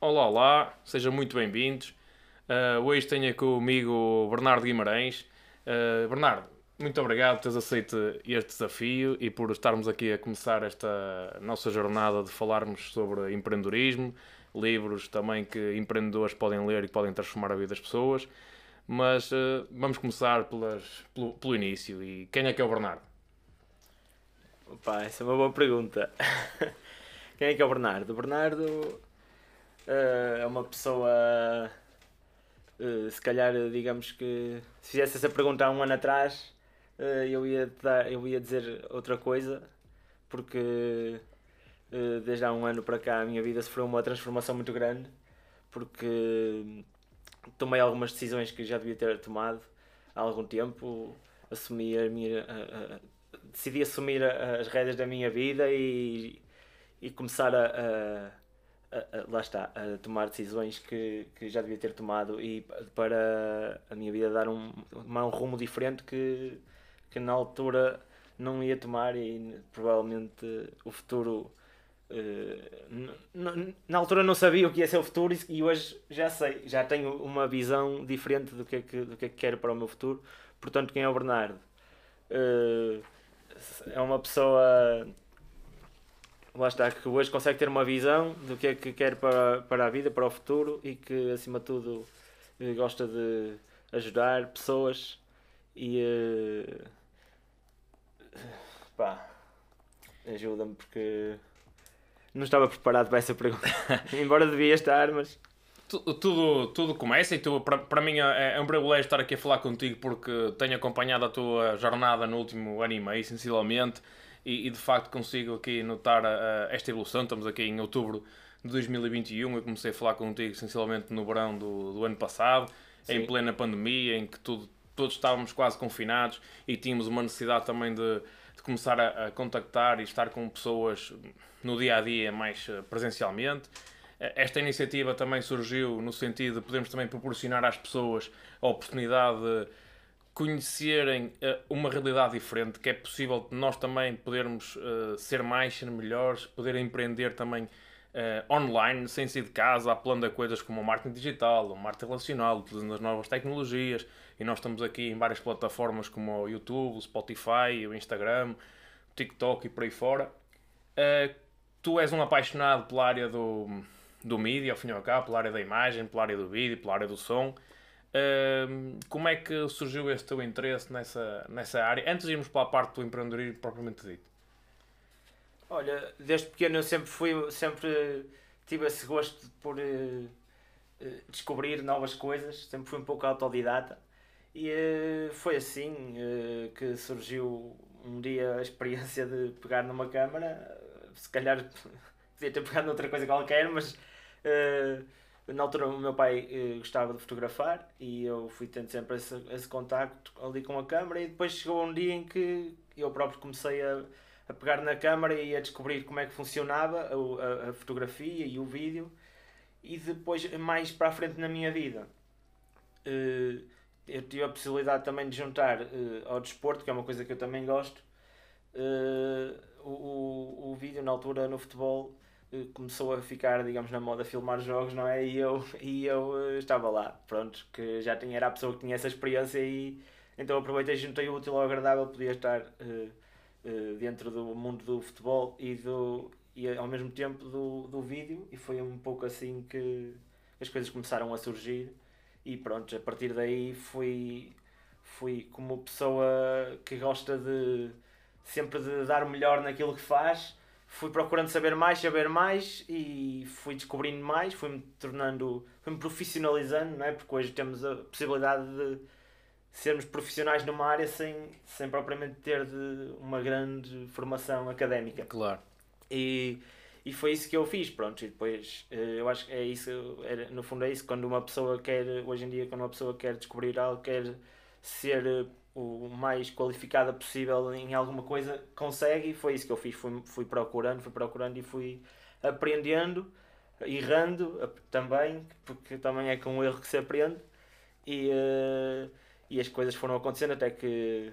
Olá, olá, sejam muito bem-vindos. Uh, hoje tenho comigo o Bernardo Guimarães. Uh, Bernardo, muito obrigado por teres aceito este desafio e por estarmos aqui a começar esta nossa jornada de falarmos sobre empreendedorismo, livros também que empreendedores podem ler e podem transformar a vida das pessoas. Mas uh, vamos começar pelas, pelo, pelo início. E quem é que é o Bernardo? Opa, essa é uma boa pergunta. Quem é que é o Bernardo? O Bernardo é uma pessoa. Uh, se calhar, digamos que. Se fizesse essa pergunta há um ano atrás, uh, eu, ia dar, eu ia dizer outra coisa, porque desde há um ano para cá a minha vida sofreu uma transformação muito grande, porque tomei algumas decisões que já devia ter tomado há algum tempo, assumi a minha decidi assumir as rédeas da minha vida e, e começar a, a, lá está, a tomar decisões que, que já devia ter tomado e para a minha vida dar um, um rumo diferente que, que na altura não ia tomar e provavelmente o futuro uh, na altura não sabia o que ia ser o futuro e hoje já sei, já tenho uma visão diferente do que é que, do que, é que quero para o meu futuro. Portanto, quem é o Bernardo? Uh, é uma pessoa lá está, que hoje consegue ter uma visão do que é que quer para, para a vida, para o futuro e que acima de tudo gosta de ajudar pessoas e uh, pá ajuda-me porque não estava preparado para essa pergunta. Embora devia estar mas tudo, tudo começa e tu, para, para mim é, é um privilégio estar aqui a falar contigo porque tenho acompanhado a tua jornada no último ano e meio, sensivelmente, e, e de facto consigo aqui notar a, a esta evolução. Estamos aqui em outubro de 2021, eu comecei a falar contigo sensivelmente no verão do, do ano passado, Sim. em plena pandemia, em que tudo, todos estávamos quase confinados e tínhamos uma necessidade também de, de começar a, a contactar e estar com pessoas no dia a dia mais eh, presencialmente. Esta iniciativa também surgiu no sentido de podermos também proporcionar às pessoas a oportunidade de conhecerem eh, uma realidade diferente, que é possível nós também podermos uh, ser mais, ser melhores, poder empreender também uh, online, sem sair de casa, apelando a coisas como o marketing digital, o marketing relacional, utilizando as novas tecnologias. E nós estamos aqui em várias plataformas como o YouTube, o Spotify, o Instagram, o TikTok e por aí fora. Uh, tu és um apaixonado pela área do do mídia, ao fim e ao cabo, pela área da imagem, pela área do vídeo, pela área do som. Uh, como é que surgiu esse teu interesse nessa, nessa área? Antes de irmos para a parte do empreendedorismo propriamente dito. Olha, desde pequeno eu sempre fui, sempre tive esse gosto por uh, descobrir novas coisas, sempre fui um pouco autodidata e uh, foi assim que surgiu um dia a experiência de pegar numa câmara, se calhar podia ter pegado noutra coisa qualquer, mas uh, na altura o meu pai uh, gostava de fotografar e eu fui tendo sempre esse, esse contacto ali com a câmera e depois chegou um dia em que eu próprio comecei a, a pegar na câmera e a descobrir como é que funcionava a, a, a fotografia e o vídeo e depois mais para a frente na minha vida uh, eu tive a possibilidade também de juntar ao desporto, que é uma coisa que eu também gosto, o, o, o vídeo na altura no futebol eh, começou a ficar, digamos, na moda filmar jogos, não é? E eu, e eu eh, estava lá, pronto, que já tinha, era a pessoa que tinha essa experiência e então aproveitei juntei o útil ao agradável, podia estar uh, uh, dentro do mundo do futebol e, do, e ao mesmo tempo do, do vídeo e foi um pouco assim que as coisas começaram a surgir e pronto, a partir daí fui, fui como pessoa que gosta de sempre de dar o melhor naquilo que faz fui procurando saber mais, saber mais e fui descobrindo mais, fui-me tornando, fui-me profissionalizando, não é? Porque hoje temos a possibilidade de sermos profissionais numa área sem, sem propriamente ter de uma grande formação académica. Claro. E, e foi isso que eu fiz, pronto, e depois eh, eu acho que é isso, é, no fundo é isso, quando uma pessoa quer, hoje em dia, quando uma pessoa quer descobrir algo, quer ser o mais qualificada possível em alguma coisa, consegue e foi isso que eu fiz. Fui, fui procurando, fui procurando e fui aprendendo, errando também, porque também é com um erro que se aprende e, uh, e as coisas foram acontecendo até que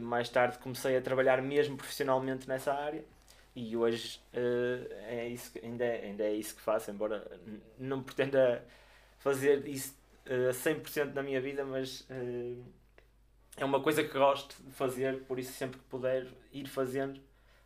mais tarde comecei a trabalhar mesmo profissionalmente nessa área e hoje uh, é isso, ainda, é, ainda é isso que faço, embora não pretenda fazer isso uh, a 100% na minha vida, mas uh, é uma coisa que gosto de fazer, por isso sempre que puder ir fazendo,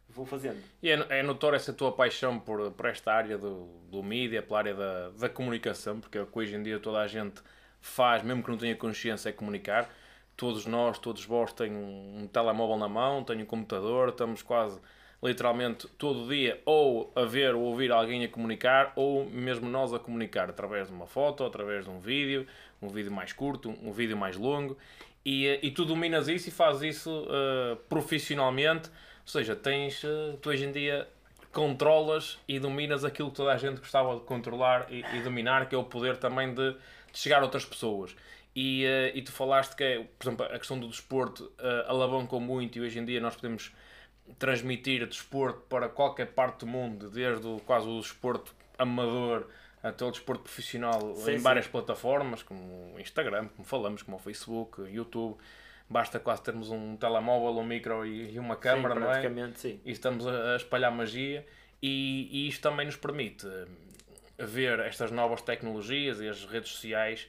vou fazendo. E é, é notória essa tua paixão por, por esta área do, do mídia, pela área da, da comunicação, porque é hoje em dia toda a gente faz, mesmo que não tenha consciência, é comunicar. Todos nós, todos vós têm um, um telemóvel na mão, têm um computador, estamos quase literalmente todo dia ou a ver ou ouvir alguém a comunicar ou mesmo nós a comunicar através de uma foto, através de um vídeo, um vídeo mais curto, um vídeo mais longo e, e tu dominas isso e fazes isso uh, profissionalmente, ou seja, tens, uh, tu hoje em dia controlas e dominas aquilo que toda a gente gostava de controlar e, e dominar, que é o poder também de, de chegar a outras pessoas. E, uh, e tu falaste que, é, por exemplo, a questão do desporto uh, alavancou muito e hoje em dia nós podemos transmitir desporto para qualquer parte do mundo, desde o, quase o desporto amador até o desporto profissional sim, em várias sim. plataformas, como o Instagram, como falamos, como o Facebook, YouTube. Basta quase termos um telemóvel, um micro e, uma câmera, sim, não é? Sim. E estamos a, espalhar magia. E, e isto também nos permite ver estas novas tecnologias e as redes sociais,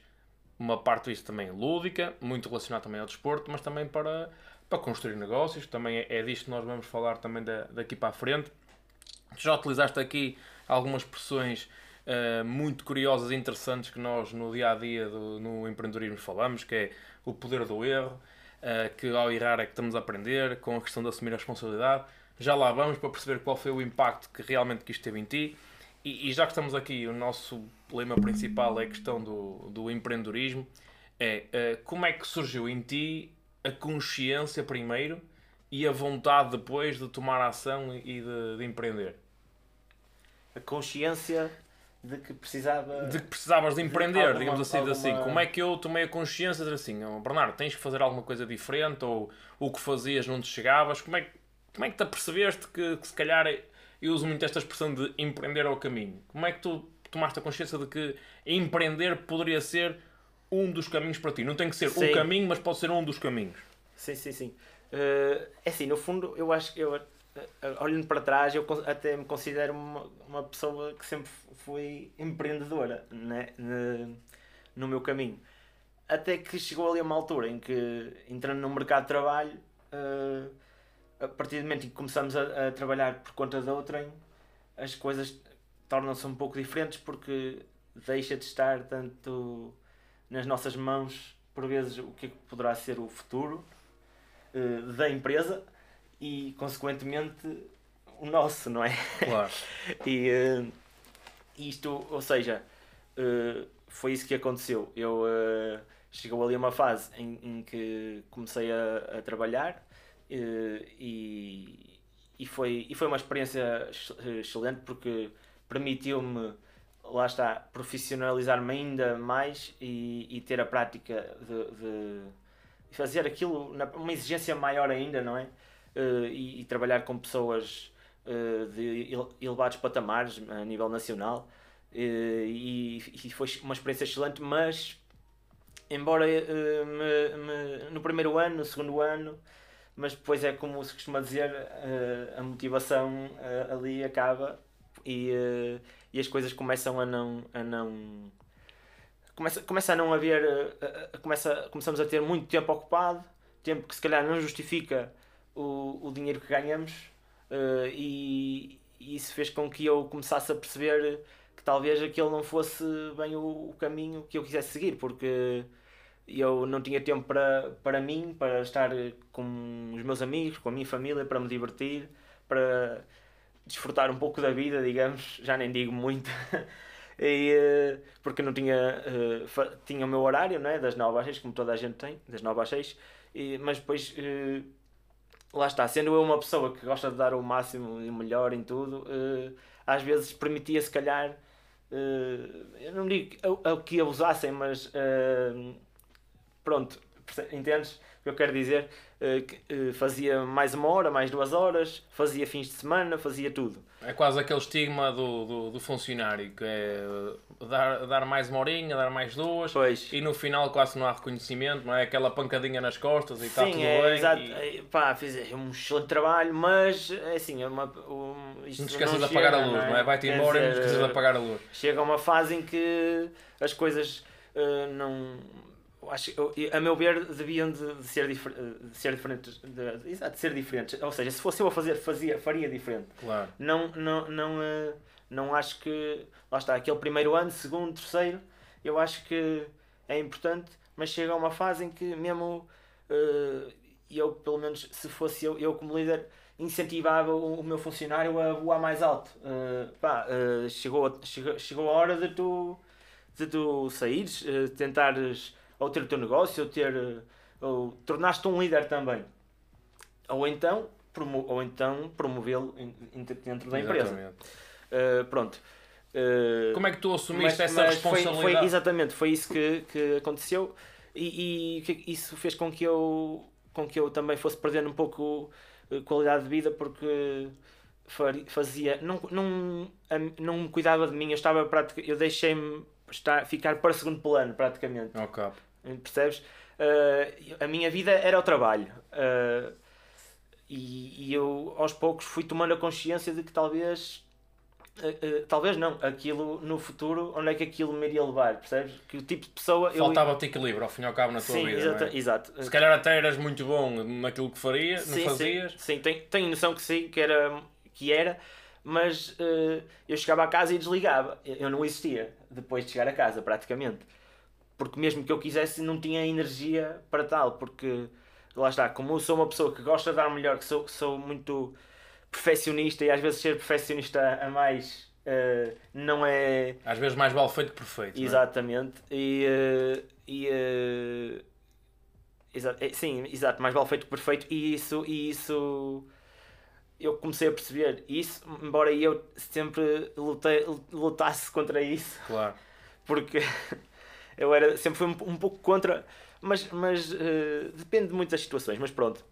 uma parte disso também lúdica, muito relacionada também ao desporto, mas também para para construir negócios, também é, é disto que nós vamos falar também da, daqui para a frente. Já utilizaste aqui algumas expressões uh, muito curiosas e interessantes que nós no dia a dia do, no empreendedorismo falamos, que é o poder do erro, uh, que ao errar é que estamos a aprender, com a questão de assumir a responsabilidade. Já lá vamos para perceber qual foi o impacto que realmente que isto teve em ti. E, e já que estamos aqui, o nosso lema principal é a questão do, do empreendedorismo. É uh, como é que surgiu em ti a consciência primeiro e a vontade depois de tomar ação e de, de empreender? A consciência de que precisava de que precisavas de empreender, de alguma, digamos assim, alguma... assim, como é que eu tomei a consciência de assim, oh, Bernardo, tens que fazer alguma coisa diferente ou o que fazias não te chegavas, como é que como é que te apercebeste que, que se calhar eu uso muito esta expressão de empreender ao caminho? Como é que tu tomaste a consciência de que empreender poderia ser um dos caminhos para ti. Não tem que ser sim. o caminho, mas pode ser um dos caminhos. Sim, sim, sim. Uh, é assim, no fundo, eu acho que eu, olhando para trás, eu até me considero uma, uma pessoa que sempre fui empreendedora né? no, meu caminho. Até que chegou ali uma altura em que, entrando no mercado de trabalho, uh, a partir do momento em que começamos a, a trabalhar por conta da outrem, as coisas tornam-se um pouco diferentes porque deixa de estar tanto nas nossas mãos, por vezes, o que, é que poderá ser o futuro uh, da empresa e, consequentemente, o nosso, não é? Claro. e uh, isto, ou seja, uh, foi isso que aconteceu. Eu chegou ali uma fase em, em que comecei a, a trabalhar e, e, foi, e foi uma experiência excelente porque permitiu-me lá está, profissionalizar-me ainda mais e, e, ter a prática de, de fazer aquilo, na, uma exigência maior ainda, não é? Uh, e, e, trabalhar com pessoas uh, de elevados patamares a nível nacional. Uh, e, e, foi uma experiência excelente, mas embora me, me, no primeiro ano, no segundo ano, mas depois é como se costuma dizer, a motivação ali acaba e e as coisas começam a não. A não começa, começa a não haver. Começa, começamos a ter muito tempo ocupado, tempo que se calhar não justifica o, o dinheiro que ganhamos, uh, e, e, isso fez com que eu começasse a perceber que talvez aquele não fosse bem o, o caminho que eu quisesse seguir, porque eu não tinha tempo para, para mim, para estar com os meus amigos, com a minha família, para me divertir, para desfrutar um pouco da vida, digamos, já nem digo muito. e, uh, porque não tinha, uh, tinha o meu horário, não é? das 9 às 6, como toda a gente tem, das 9 às 6, e, mas depois, lá está, sendo eu uma pessoa que gosta de dar o máximo e o melhor em tudo, às vezes permitia se calhar, eu não digo que abusassem, mas pronto, entendes que eu quero dizer? Uh, que, uh, fazia mais uma hora, mais duas horas, fazia fins de semana, fazia tudo. É quase aquele estigma do, do, do funcionário, que é dar, dar mais uma horinha, dar mais duas, pois. e no final quase não há reconhecimento, não é? Aquela pancadinha nas costas e está tudo é, bem. Exato. E... É, pá, fiz um excelente trabalho, mas é assim, é uma, um, não te esqueças de apagar a luz, não é? é? Vai-te embora dizer, e não te esqueças de apagar a luz. Chega uma fase em que as coisas uh, não acho, a meu ver, deviam de, de ser, difer, de ser diferentes. De, exato, de ser diferentes. Ou seja, se fosse eu a fazer, fazia, faria diferente. Claro. Não, não, não, uh, não acho que. Lá está, aquele primeiro ano, segundo, terceiro, eu acho que é importante, mas chega a uma fase em que mesmo uh, eu, pelo menos, se fosse eu, eu como líder, incentivava o, o meu funcionário a voar mais alto. Uh, pá, chegou, chegou, chegou a hora de tu, de tu saíres, tentares ou ter o teu negócio, ou ter. Eh, ou tornaste um líder também. Ou então, promo, ou então promovê-lo dentro da empresa. Uh, pronto. Uh, Como é que tu assumiste mas, essa mas responsabilidade? Foi, foi, exatamente, foi isso que, que aconteceu e, e isso fez com que eu com que eu também fosse perdendo um pouco qualidade de vida porque fazia não não não me cuidava de mim eu estava praticamente eu deixei-me ficar para segundo plano praticamente okay. Percebes? Uh, a minha vida era o trabalho. Uh, e, e, eu aos poucos fui tomando a consciência de que talvez. Uh, talvez não, aquilo no futuro, onde é que aquilo me iria levar, percebes? Que o tipo de pessoa. Faltava-te eu... equilíbrio ao fim e ao cabo na tua sim, vida. Exato, é? exato. Se calhar até eras muito bom naquilo que faria, sim, não fazias. Sim, sim tenho, tenho noção que sim, que era, que era mas eu chegava a casa e desligava. Eu não existia depois de chegar a casa, praticamente porque mesmo que eu quisesse não tinha energia para tal, porque lá está, como eu sou uma pessoa que gosta de dar melhor, que sou, sou muito perfeccionista e às vezes ser perfeccionista a mais uh, não é. Às vezes mais vale feito que perfeito. É? Exatamente. É? E. Uh, e uh, exato, sim, exato, mais vale feito que perfeito e isso. E isso eu comecei a perceber isso, embora eu sempre lutei, lutasse contra isso. Claro. Porque eu era, sempre fui um, um pouco contra, mas, mas uh, depende de muitas situações, mas pronto.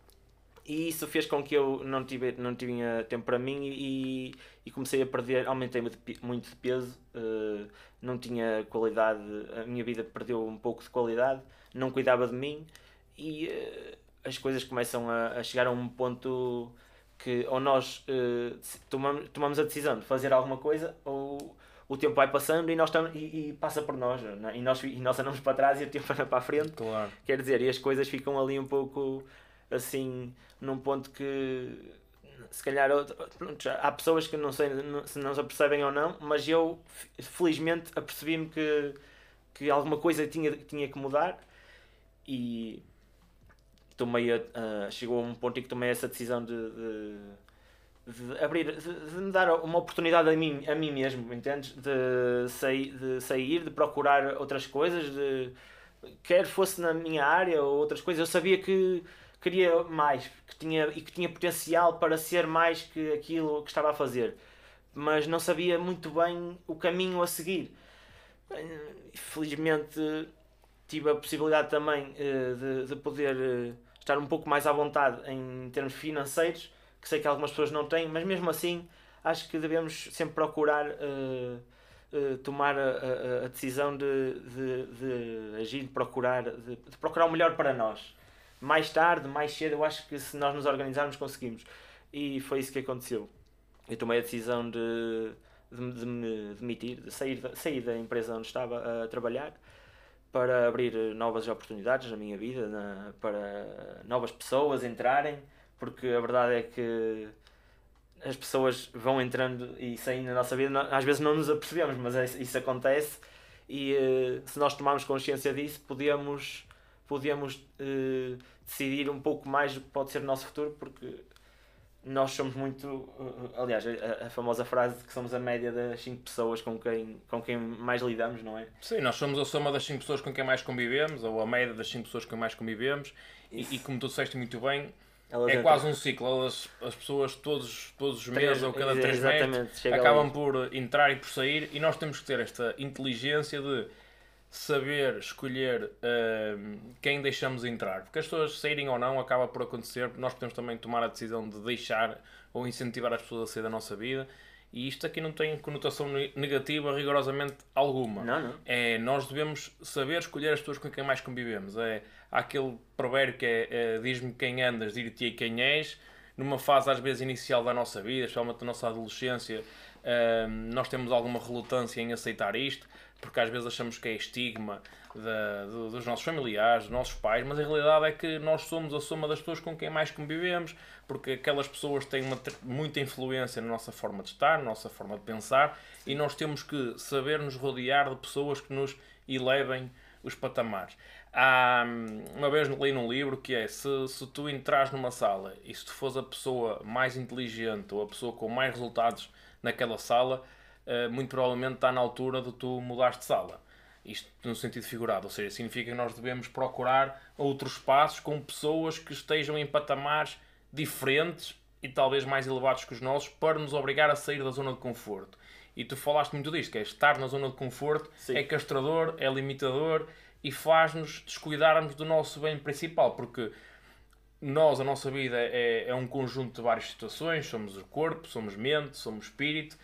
E isso fez com que eu não, tive, não tinha tempo para mim e, e comecei a perder, aumentei muito de peso, uh, não tinha qualidade, a minha vida perdeu um pouco de qualidade, não cuidava de mim e uh, as coisas começam a, a, chegar a um ponto que ou nós uh, tomamos, tomamos a decisão de fazer alguma coisa ou o tempo vai passando e, nós estamos, e, e passa por nós, é? e nós e nós andamos para trás e o tempo anda para a frente. Claro. Quer dizer, e as coisas ficam ali um pouco assim, num ponto que se calhar há pessoas que não sei se não se apercebem ou não, mas eu felizmente apercebi-me que, que alguma coisa tinha, tinha que mudar e tomei a, uh, chegou a um ponto em que tomei essa decisão de, de de abrir, de, de, me dar uma oportunidade a mim, a mim mesmo, entendes? De sair, de sair, de procurar outras coisas, de quer fosse na minha área ou outras coisas, eu sabia que queria mais, que tinha e que tinha potencial para ser mais que aquilo que estava a fazer, mas não sabia muito bem o caminho a seguir. Felizmente tive a possibilidade também eh, de, de poder eh, estar um pouco mais à vontade em termos financeiros que sei que algumas pessoas não têm, mas mesmo assim acho que devemos sempre procurar uh, uh, tomar a, a, a decisão de, de, de, agir, de procurar, de, de, procurar o melhor para nós. Mais tarde, mais cedo, eu acho que se nós nos organizarmos conseguimos. E foi isso que aconteceu. Eu tomei a decisão de, de, me demitir, de sair, sair da empresa onde estava a trabalhar para abrir novas oportunidades na minha vida, na, para novas pessoas entrarem porque a verdade é que as pessoas vão entrando e saindo na nossa vida, às vezes não nos apercebemos, mas é, isso acontece e uh, se nós tomarmos consciência disso, podemos, podemos uh, decidir um pouco mais do que pode ser o nosso futuro, porque nós somos muito. Uh, aliás, a, a, famosa frase de que somos a média das 5 pessoas com quem, com quem mais lidamos, não é? Sim, nós somos a soma das 5 pessoas com quem mais convivemos, ou a média das 5 pessoas com quem mais convivemos, e, e, como tu disseste muito bem elas é entram... quase um ciclo, elas, as pessoas todos, todos os meses ou cada três meses acabam por entrar e por sair e nós temos que ter esta inteligência de saber escolher uh, quem deixamos entrar. Porque as pessoas saírem ou não acaba por acontecer, nós podemos também tomar a decisão de deixar ou incentivar as pessoas a sair da nossa vida. E isto aqui não tem conotação negativa rigorosamente alguma. Não, não. É, nós devemos saber escolher as pessoas com quem mais convivemos. É, há aquele provérbio que é, é diz-me quem andas, dir-te quem és. Numa fase às vezes inicial da nossa vida, especialmente da nossa adolescência, uh, nós temos alguma relutância em aceitar isto porque às vezes achamos que é estigma da, do, dos nossos familiares, dos nossos pais, mas a realidade é que nós somos a soma das pessoas com quem mais convivemos, porque aquelas pessoas têm uma, muita influência na nossa forma de estar, na nossa forma de pensar, e nós temos que saber nos rodear de pessoas que nos elevem os patamares. Há, uma vez li num livro que é se, se tu entras numa sala e se tu fores a pessoa mais inteligente ou a pessoa com mais resultados naquela sala, muito provavelmente está na altura de tu mudares de sala. Isto no sentido figurado, ou seja, significa que nós devemos procurar outros espaços com pessoas que estejam em patamares diferentes e talvez mais elevados que os nossos para nos obrigar a sair da zona de conforto. E tu falaste muito disto, que é estar na zona de conforto Sim. é castrador, é limitador e faz-nos descuidarmos do nosso bem principal, porque nós, a nossa vida é, é um conjunto de várias situações, somos o corpo, somos mente, somos espírito,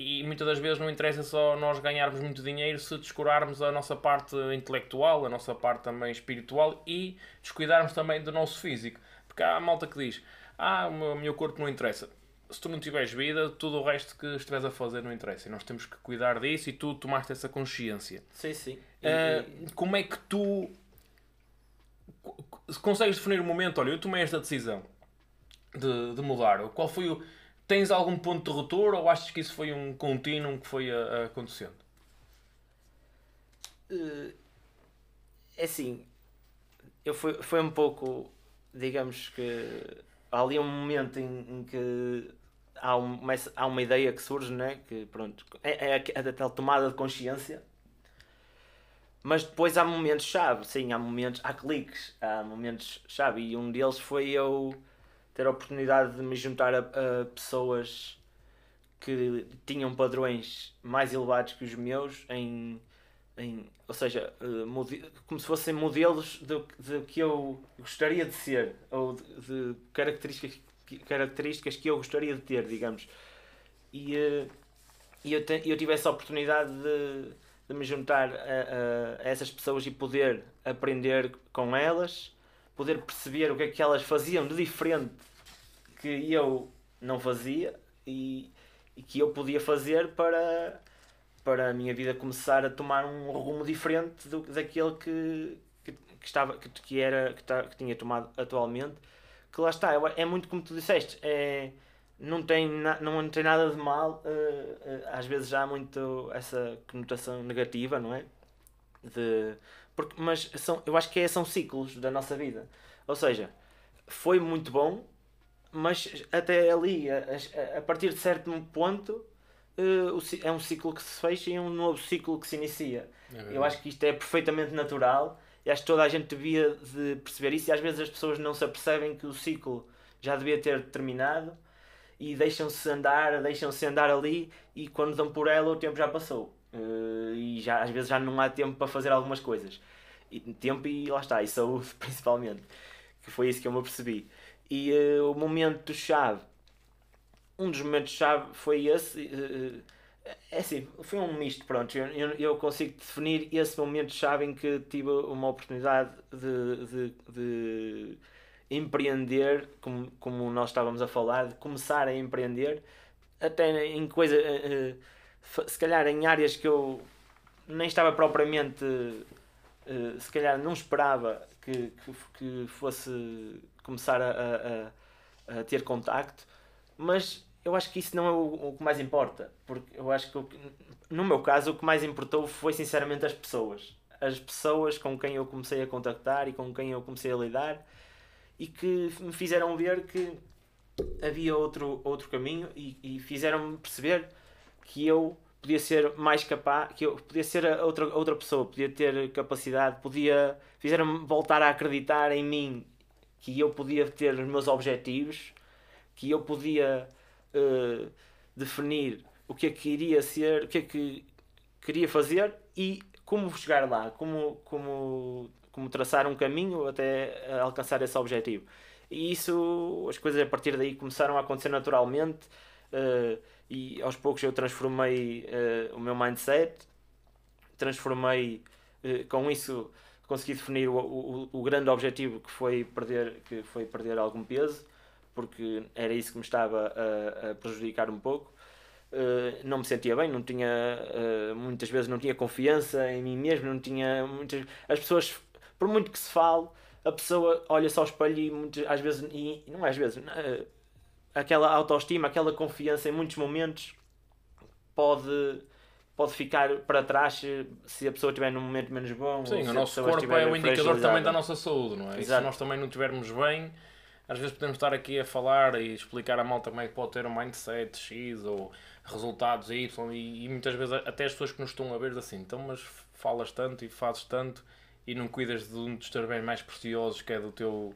e muitas das vezes não interessa só nós ganharmos muito dinheiro se descurarmos a nossa parte intelectual, a nossa parte também espiritual e descuidarmos também do nosso físico. Porque há a malta que diz: Ah, o meu, corpo não interessa. Se tu não tiveres vida, tudo o resto que estiveres a fazer não interessa. E nós temos que cuidar disso e tu tomaste essa consciência. Sim, sim. Uh, como é que tu consegues definir o momento? Olha, eu tomei esta decisão de, de mudar. Qual foi o Tens algum ponto de ruptura ou achas que isso foi um contínuo que foi a, a acontecendo? Uh, é assim, eu foi, foi um pouco, digamos que há ali um momento em, em que há, um, há uma ideia que surge, né? que pronto, é, é a, a tal tomada de consciência, mas depois há momentos-chave, sim, há momentos, há cliques, há momentos-chave, e um deles foi eu ter a oportunidade de me juntar a, a pessoas que tinham padrões mais elevados que os meus em, em ou seja, uh, como se fossem modelos do, do que eu gostaria de ser ou de, de características, características que eu gostaria de ter, digamos. E, uh, e eu, te, eu tive essa oportunidade de, de me juntar a, a, a, essas pessoas e poder aprender com elas, poder perceber o que é que elas faziam de diferente que eu não fazia e, e que eu podia fazer para, para a minha vida começar a tomar um rumo diferente do, daquele que, que, que estava, que, que, era, que, tá, que tinha tomado atualmente. Que lá está, é muito como tu disseste, é, não, tem na, não tem nada de mal, uh, uh, às vezes já há muito essa conotação negativa, não é? De, porque, mas são, eu acho que é, são ciclos da nossa vida. Ou seja, foi muito bom, mas até ali, a, a partir de certo ponto, uh, é um ciclo que se fecha e um novo ciclo que se inicia. É eu acho que isto é perfeitamente natural e acho que toda a gente devia de perceber isso e às vezes as pessoas não se apercebem que o ciclo já devia ter terminado e deixam-se andar, deixam-se andar ali e quando dão por ela o tempo já passou. Uh, e já, às vezes já não há tempo para fazer algumas coisas. E, tempo e lá está, e saúde principalmente. Que foi isso que eu me apercebi. E uh, o momento-chave, um dos momentos-chave foi esse. Uh, é assim, foi um misto, pronto. Eu, eu consigo definir esse momento-chave em que tive uma oportunidade de, de, de, empreender, como, como nós estávamos a falar, de começar a empreender, até em coisa, se calhar em áreas que eu nem estava propriamente, se calhar não esperava que, que, que fosse começar a, a, a, ter contacto, mas eu acho que isso não é o, o que mais importa, porque eu acho que o, no meu caso o que mais importou foi sinceramente as pessoas. As pessoas com quem eu comecei a contactar e com quem eu comecei a lidar e que me fizeram ver que havia outro, outro caminho e, e fizeram-me perceber que eu podia ser mais capaz, que eu podia ser outra, outra pessoa, podia ter capacidade, podia fizeram-me voltar a acreditar em mim que eu podia ter os meus objetivos, que eu podia uh, definir o que é que iria ser, o que é que queria fazer e como chegar lá, como, como, como traçar um caminho até alcançar esse objetivo. E isso, as coisas a partir daí começaram a acontecer naturalmente uh, e aos poucos eu transformei uh, o meu mindset, transformei com isso, consegui definir o, o, o, grande objetivo que foi, perder, que foi perder algum peso, porque era isso que me estava a, a prejudicar um pouco. não me sentia bem, não tinha muitas vezes não tinha confiança em mim mesmo, não tinha muitas as pessoas por muito que se fale, a pessoa olha-se ao espelho e muitas, às vezes, e não é às vezes, uh, aquela autoestima, aquela confiança em muitos momentos pode, pode ficar para trás se a pessoa estiver num momento menos bom. Sim, o nosso corpo é o indicador também da nossa saúde, não é? E se nós também não estivermos bem, às vezes podemos estar aqui a falar e explicar a malta como é que pode ter um mindset X ou resultados Y e, e muitas vezes até as pessoas que nos estão a ver assim, então mas falas tanto e fazes tanto e não cuidas de um dos teus bens mais preciosos que é do teu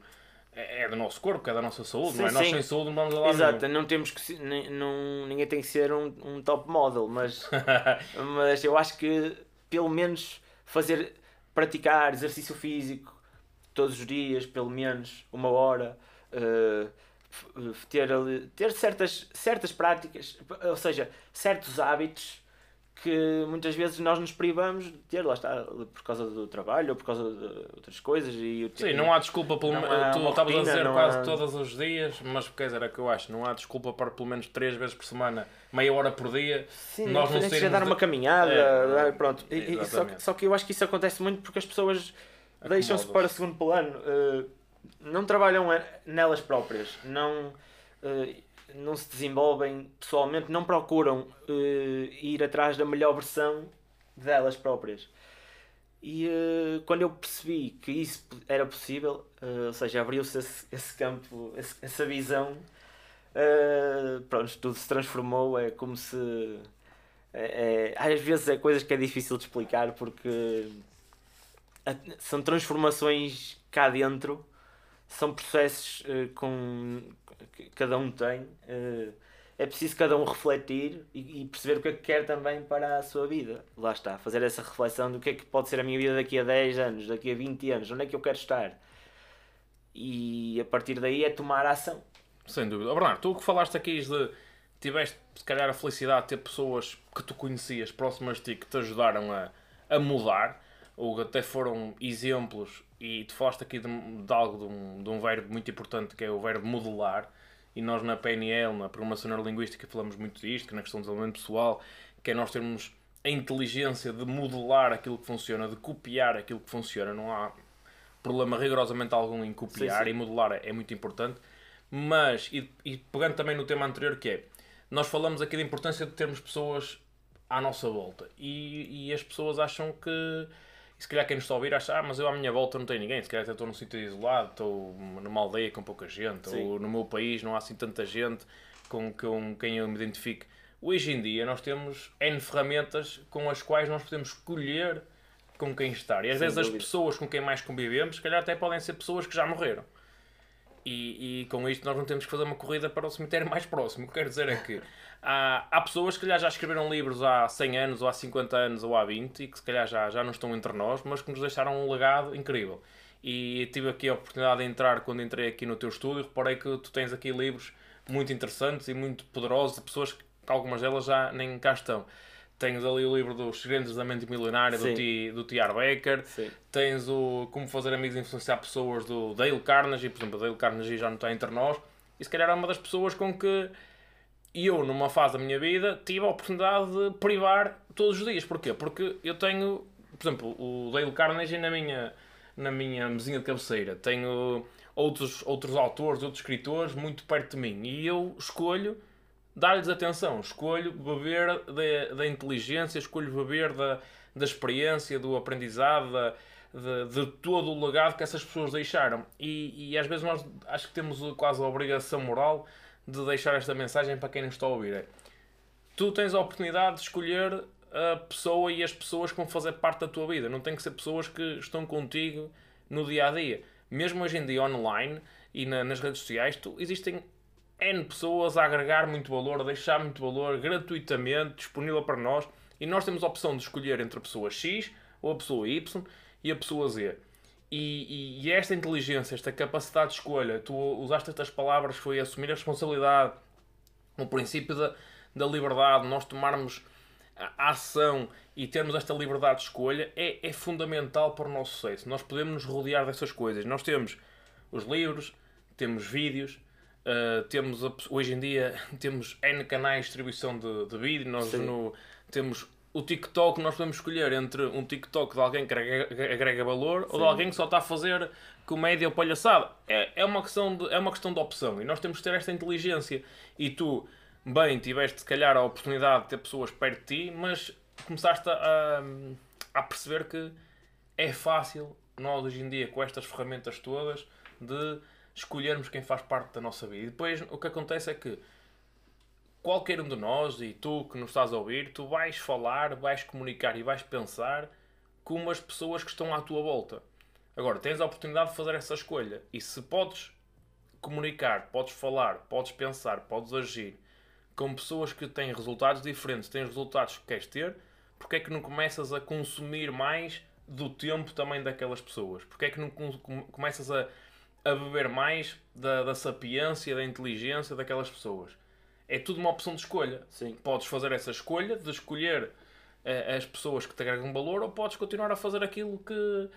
é, é do nosso corpo, é da nossa saúde, sim, não é? Sim. Nós sem saúde não vamos lá Exato, não temos que não, ninguém tem que ser um, um top model, mas, mas eu acho que pelo menos fazer praticar exercício físico todos os dias, pelo menos uma hora, uh, ter, ter certas, certas práticas, ou seja, certos hábitos que muitas vezes nós nos privamos de ter, lá está, por causa do trabalho ou por causa de outras coisas. E, Sim, não há desculpa, pelo tu estavas a dizer quase há... todos os dias, mas quer dizer, é que eu acho, não há desculpa para pelo menos 3 vezes por semana, meia hora por dia, Sim, nós não sermos... dar uma caminhada, é, pronto. E, e, só, só que eu acho que isso acontece muito porque as pessoas deixam-se para o segundo plano, uh, não trabalham nelas próprias, não... Uh, não se desenvolvem pessoalmente, não procuram uh, ir atrás da melhor versão delas próprias. E uh, quando eu percebi que isso era possível, uh, ou seja, abriu-se esse, esse, campo, esse, essa visão, pronto, tudo se transformou. É como se. É, é, às vezes é coisas que é difícil de explicar porque são transformações cá dentro, são processos com cada um tem, uh, é preciso cada um refletir e, perceber o que é que quer também para a sua vida. Lá está, fazer essa reflexão do que é que pode ser a minha vida daqui a 10 anos, daqui a 20 anos, onde é que eu quero estar. E a partir daí é tomar ação. Sem dúvida. Oh, Bernardo, tu que falaste aqui de tiveste se calhar a felicidade de ter pessoas que tu conhecias próximas de ti que te ajudaram a, a mudar ou até foram exemplos e tu falaste aqui de, de algo de um, de um verbo muito importante que é o verbo modelar e nós na PNL, na Programação Neurolinguística, falamos muito disto, que na questão do desenvolvimento pessoal, que é nós termos a inteligência de modelar aquilo que funciona, de copiar aquilo que funciona. Não há problema rigorosamente algum em copiar sim, sim. e modelar é, é muito importante. Mas, e, e pegando também no tema anterior, que é, nós falamos aqui da importância de termos pessoas à nossa volta e, e as pessoas acham que se calhar quem nos está a ouvir acha, ah, mas eu à minha volta não tenho ninguém, se calhar até estou num sítio isolado, estou numa aldeia com pouca gente, Sim. ou no meu país não há assim tanta gente com, com quem eu me identifique. Hoje em dia nós temos N ferramentas com as quais nós podemos escolher com quem estar. E às Sem vezes dúvida. as pessoas com quem mais convivemos, se calhar até podem ser pessoas que já morreram. E, e com isto nós não temos que fazer uma corrida para o cemitério mais próximo. O que quero dizer é que há, há pessoas que já escreveram livros há 100 anos, ou há 50 anos, ou há 20, e que se calhar já, já não estão entre nós, mas que nos deixaram um legado incrível. E tive aqui a oportunidade de entrar quando entrei aqui no teu estúdio, reparei que tu tens aqui livros muito interessantes e muito poderosos de pessoas que algumas delas já nem cá estão. Tens ali o livro dos Segredos da Mente Milionária do T, do T.R. Baker. Sim. Tens o Como Fazer Amigos e Influenciar Pessoas do Dale Carnegie. Por exemplo, o Dale Carnegie já não está entre nós. E se calhar é uma das pessoas com que eu, numa fase da minha vida, tive a oportunidade de privar todos os dias. Porquê? Porque eu tenho, por exemplo, o Dale Carnegie na minha, na minha mesinha de cabeceira. Tenho outros, outros autores, outros escritores muito perto de mim. E eu escolho dar-lhes atenção, escolho beber da, da inteligência, escolho beber da, da experiência, do aprendizado, da, de, de, todo o legado que essas pessoas deixaram. E, e às vezes nós acho que temos quase a obrigação moral de deixar esta mensagem para quem nos está a ouvir. É, tu tens a oportunidade de escolher a pessoa e as pessoas que vão fazer parte da tua vida. Não tem que ser pessoas que estão contigo no dia a dia. Mesmo hoje em dia online e na, nas redes sociais, tu, existem N pessoas a agregar muito valor, a deixar muito valor gratuitamente, disponível para nós, e nós temos a opção de escolher entre a pessoa X ou a pessoa Y e a pessoa Z. E, e, e, esta inteligência, esta capacidade de escolha, tu usaste estas palavras, foi assumir a responsabilidade, o princípio da, da liberdade, nós tomarmos a ação e termos esta liberdade de escolha é, é fundamental para o nosso sucesso. Nós podemos nos rodear dessas coisas. Nós temos os livros, temos vídeos, uh, temos hoje em dia temos N canais de distribuição de, de vídeo, nós no, temos o TikTok, nós podemos escolher entre um TikTok de alguém que agrega, agrega valor Sim. ou de alguém que só está a fazer comédia ou palhaçada. É, é, uma questão de, é uma questão de opção e nós temos que ter esta inteligência. E tu, bem, tiveste se calhar a oportunidade de ter pessoas perto de ti, mas começaste a, a perceber que é fácil nós hoje em dia com estas ferramentas todas de escolhermos quem faz parte da nossa vida. E depois o que acontece é que qualquer um de nós, e tu que nos estás a ouvir, tu vais falar, vais comunicar e vais pensar com as pessoas que estão à tua volta. Agora, tens a oportunidade de fazer essa escolha. E se podes comunicar, podes falar, podes pensar, podes agir com pessoas que têm resultados diferentes, têm resultados que queres ter, porque é que não começas a consumir mais do tempo também daquelas pessoas? Porque é que não começas a, a beber mais da, da sapiência, da inteligência daquelas pessoas? É tudo uma opção de escolha. Sim. Podes fazer essa escolha de escolher uh, as pessoas que te agregam valor ou podes continuar a fazer aquilo que,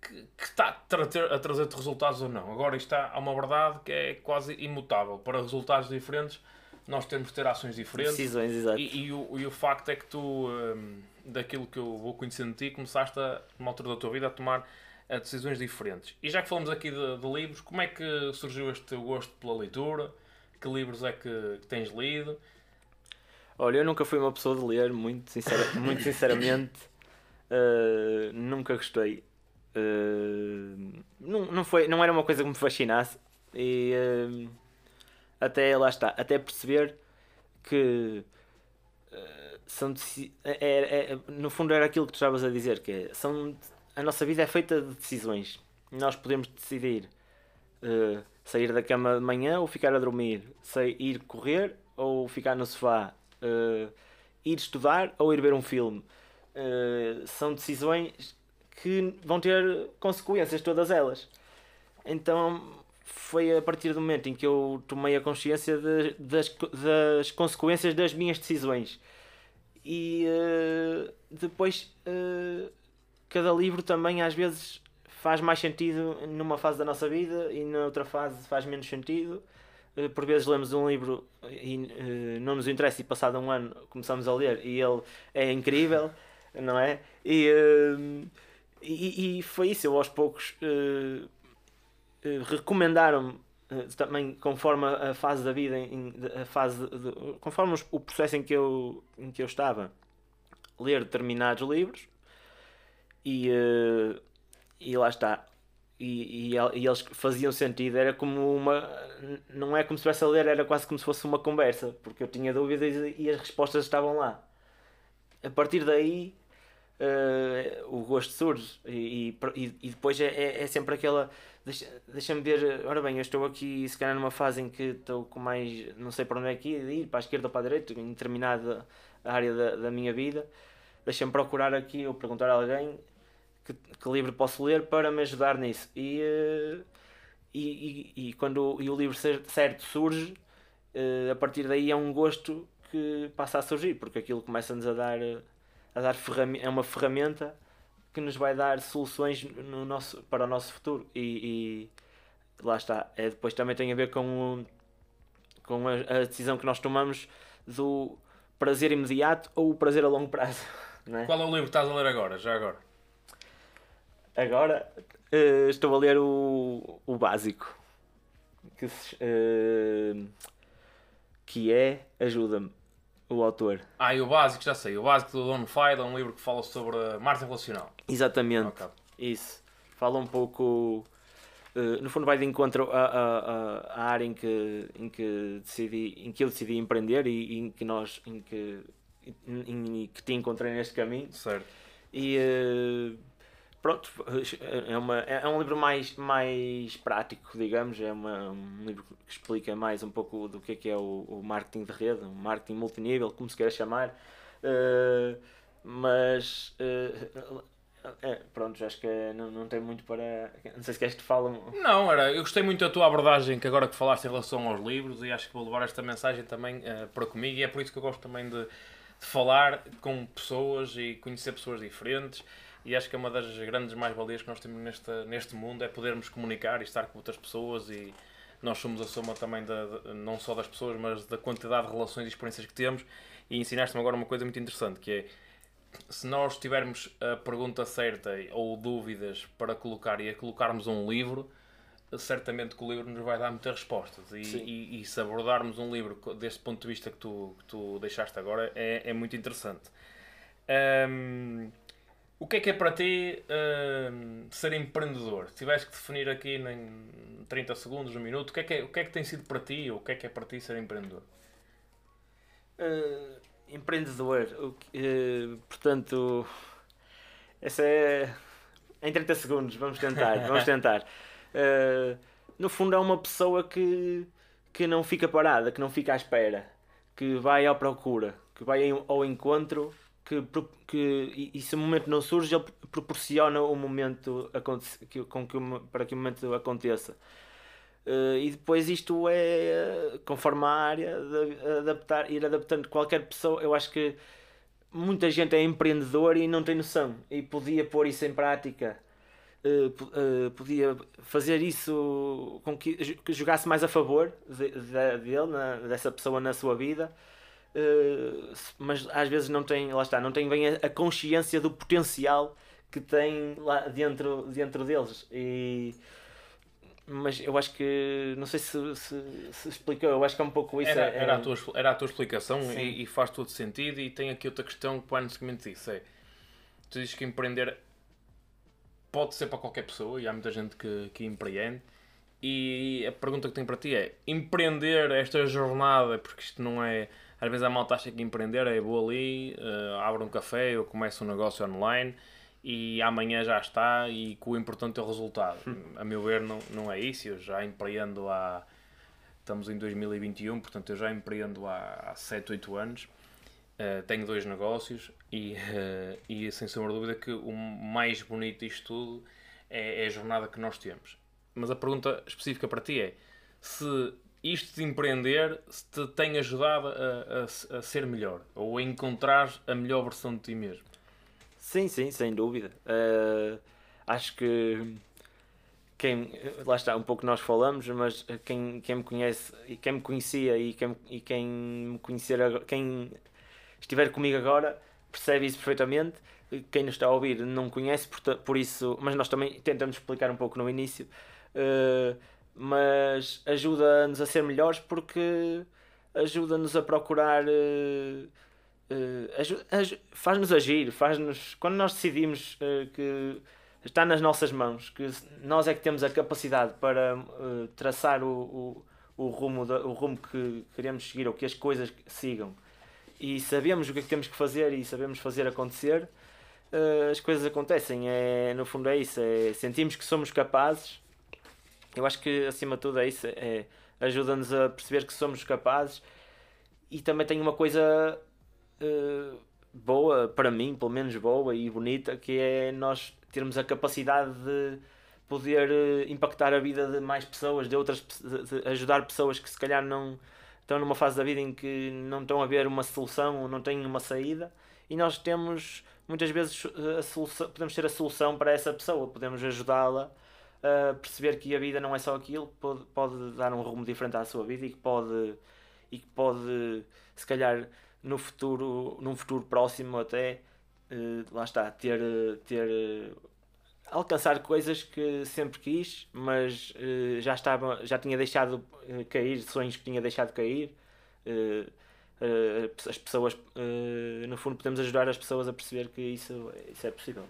que, que está a, a trazer-te resultados ou não. Agora, isto há uma verdade que é quase imutável. Para resultados diferentes, nós temos que ter ações diferentes. Decisões, exato. E, e, o, e o facto é que tu, um, daquilo que eu vou conhecendo de ti, começaste, a, numa altura da tua vida, a tomar a decisões diferentes. E já que falamos aqui de, de livros, como é que surgiu este gosto pela leitura? Que livros é que, tens lido? Olha, eu nunca fui uma pessoa de ler, muito, sincera, muito sinceramente. Uh, nunca gostei. Uh, não, não, foi, não era uma coisa que me fascinasse. E uh, até lá está, até perceber que são é, é, é, no fundo era aquilo que tu estavas a dizer, que é, são, a nossa vida é feita de decisões. Nós podemos decidir uh, sair da cama de manhã ou ficar a dormir, sair, ir correr ou ficar no sofá, uh, ir estudar ou ir ver um filme. Uh, são decisões que vão ter consequências, todas elas. Então foi a partir do momento em que eu tomei a consciência de, das, das consequências das minhas decisões. E uh, depois cada livro também às vezes faz mais sentido numa fase da nossa vida e na outra fase faz menos sentido. Eh, por vezes lemos um livro e uh, não nos interessa e passado um ano começamos a ler e ele é incrível, não é? E, uh, e, e, foi isso, eu aos poucos uh, recomendaram-me também conforme a fase da vida, em, a fase de, conforme o processo em que eu, em que eu estava, ler determinados livros e e lá está. E, e, e, eles faziam sentido, era como uma. Não é como se estivesse a ler, era quase como se fosse uma conversa, porque eu tinha dúvidas e, as respostas estavam lá. A partir daí, uh, o gosto surge, e, e, depois é, é, é, sempre aquela. Deixa-me deixa ver, ora bem, eu estou aqui, se calhar, numa fase em que estou com mais. Não sei para onde é que ir, para a esquerda ou para a direita, em determinada área da, da minha vida. Deixa-me procurar aqui ou perguntar a alguém que, que, livro posso ler para me ajudar nisso. E, uh, e, e, e, quando e o livro certo surge, uh, a partir daí é um gosto que passa a surgir, porque aquilo começa-nos a dar, a dar é uma ferramenta que nos vai dar soluções no nosso, para o nosso futuro. E, e lá está. É, depois também tem a ver com, com a, a decisão que nós tomamos do prazer imediato ou o prazer a longo prazo. É? Qual é o livro que estás a ler agora? Já agora? Agora uh, estou a ler o, o básico. Que, uh, que é. Ajuda-me. O autor. Ah, e o básico, já sei. O básico do Don Fide é um livro que fala sobre marketing relacional. Exatamente. Okay. Isso. Fala um pouco. Uh, no fundo vai de encontro à, área em que, em, que decidi, em que eu decidi empreender e, e em que nós em que, em, em, que te encontrei neste caminho. Certo. E uh, pronto, é, uma, é um livro mais, mais prático, digamos, é uma, um livro que explica mais um pouco do que é, que é o, o marketing de rede, o marketing multinível, como se queira chamar, uh, mas uh, É, pronto, acho que não, não tem muito para. Não sei se queres que te fale. Não, era, eu gostei muito da tua abordagem que agora que falaste em relação aos livros e acho que vou levar esta mensagem também uh, para comigo e é por isso que eu gosto também de, de, falar com pessoas e conhecer pessoas diferentes e acho que é uma das grandes mais-valias que nós temos neste, neste mundo é podermos comunicar e estar com outras pessoas e nós somos a soma também da, de, não só das pessoas, mas da quantidade de relações e experiências que temos e ensinaste-me agora uma coisa muito interessante que é se nós tivermos a pergunta certa ou dúvidas para colocar e a colocarmos um livro, certamente que o livro nos vai dar muitas respostas. E, e, e, se abordarmos um livro deste ponto de vista que tu, que tu deixaste agora, é, é muito interessante. Um, o que é que é para ti um, ser empreendedor? Se tivesse que definir aqui em 30 segundos, um minuto, o que, é que é, o que é que tem sido para ti ou o que é que é para ti ser empreendedor? Uh empreendedor. Uh, portanto, essa é. Em 30 segundos, vamos tentar. Vamos tentar. Uh, no fundo, é uma pessoa que, que não fica parada, que não fica à espera, que vai à procura, que vai ao encontro, que, que e, se o momento não surge, ele proporciona o momento que, com que, para que o momento aconteça. Uh, e depois isto é conforme a área, adaptar, ir adaptando qualquer pessoa. Eu acho que muita gente é empreendedor e não tem noção e podia pôr isso em prática. Uh, uh, podia fazer isso com que, que jogasse mais a favor de, de, dele, na, dessa pessoa na sua vida, uh, mas às vezes não tem, lá está, não tem bem a, a, consciência do potencial que tem lá dentro, dentro deles. E, mas eu acho que não sei se, se, se explicou, eu acho que é um pouco isso. Era, é, era, a, tua, era a tua explicação e, e, faz todo sentido. E tem aqui outra questão que vai no seguinte disso: é tu dizes que empreender pode ser para qualquer pessoa e há muita gente que, que empreende. E a pergunta que tenho para ti é: empreender esta jornada, porque isto não é. Às vezes a malta acha que empreender é vou ali, uh, abro um café ou começo um negócio online e amanhã já está e que o importante é o resultado. Hum. A meu ver não, não é isso, eu já empreendo há... Estamos em 2021, portanto eu já empreendo há, há 7, 8 anos. Uh, tenho dois negócios e, uh, e sem sombra de dúvida que o mais bonito disto tudo é, é, a jornada que nós temos. Mas a pergunta específica para ti é se isto de empreender te tem ajudado a, a, a ser melhor ou a encontrar a melhor versão de ti mesmo. Sim, sim, sem dúvida. Uh, acho que quem, lá está, um pouco nós falamos, mas quem, quem me conhece e quem me conhecia e quem, e quem me conhecer quem estiver comigo agora percebe isso perfeitamente. Quem nos está a ouvir não conhece, por, por isso, mas nós também tentamos explicar um pouco no início. Uh, mas ajuda-nos a ser melhores porque ajuda-nos a procurar. Uh, uh, faz-nos agir, faz-nos. Quando nós decidimos uh, que está nas nossas mãos, que nós é que temos a capacidade para traçar o, o, o, rumo o rumo que queremos seguir ou que as coisas sigam e sabemos o que é que temos que fazer e sabemos fazer acontecer, as coisas acontecem. É, no fundo é isso, é, sentimos que somos capazes. Eu acho que acima de tudo é isso, é, ajuda-nos a perceber que somos capazes e também tem uma coisa uh, boa, para mim, pelo menos boa e bonita, que é nós termos a capacidade de poder uh, impactar a vida de mais pessoas, de outras, de, ajudar pessoas que se calhar não estão numa fase da vida em que não estão a ver uma solução ou não têm uma saída e nós temos muitas vezes eh, a solução, podemos ser a solução para essa pessoa, podemos ajudá-la a perceber que a vida não é só aquilo, pode, pode dar um rumo diferente à sua vida e que pode, e que pode se calhar no futuro, num futuro próximo até, uh, lá está, ter, ter uh, alcançar coisas que sempre quis, mas uh, já estava, já tinha deixado cair, sonhos que tinha deixado cair. as pessoas, no fundo, podemos ajudar as pessoas a perceber que isso, isso é possível.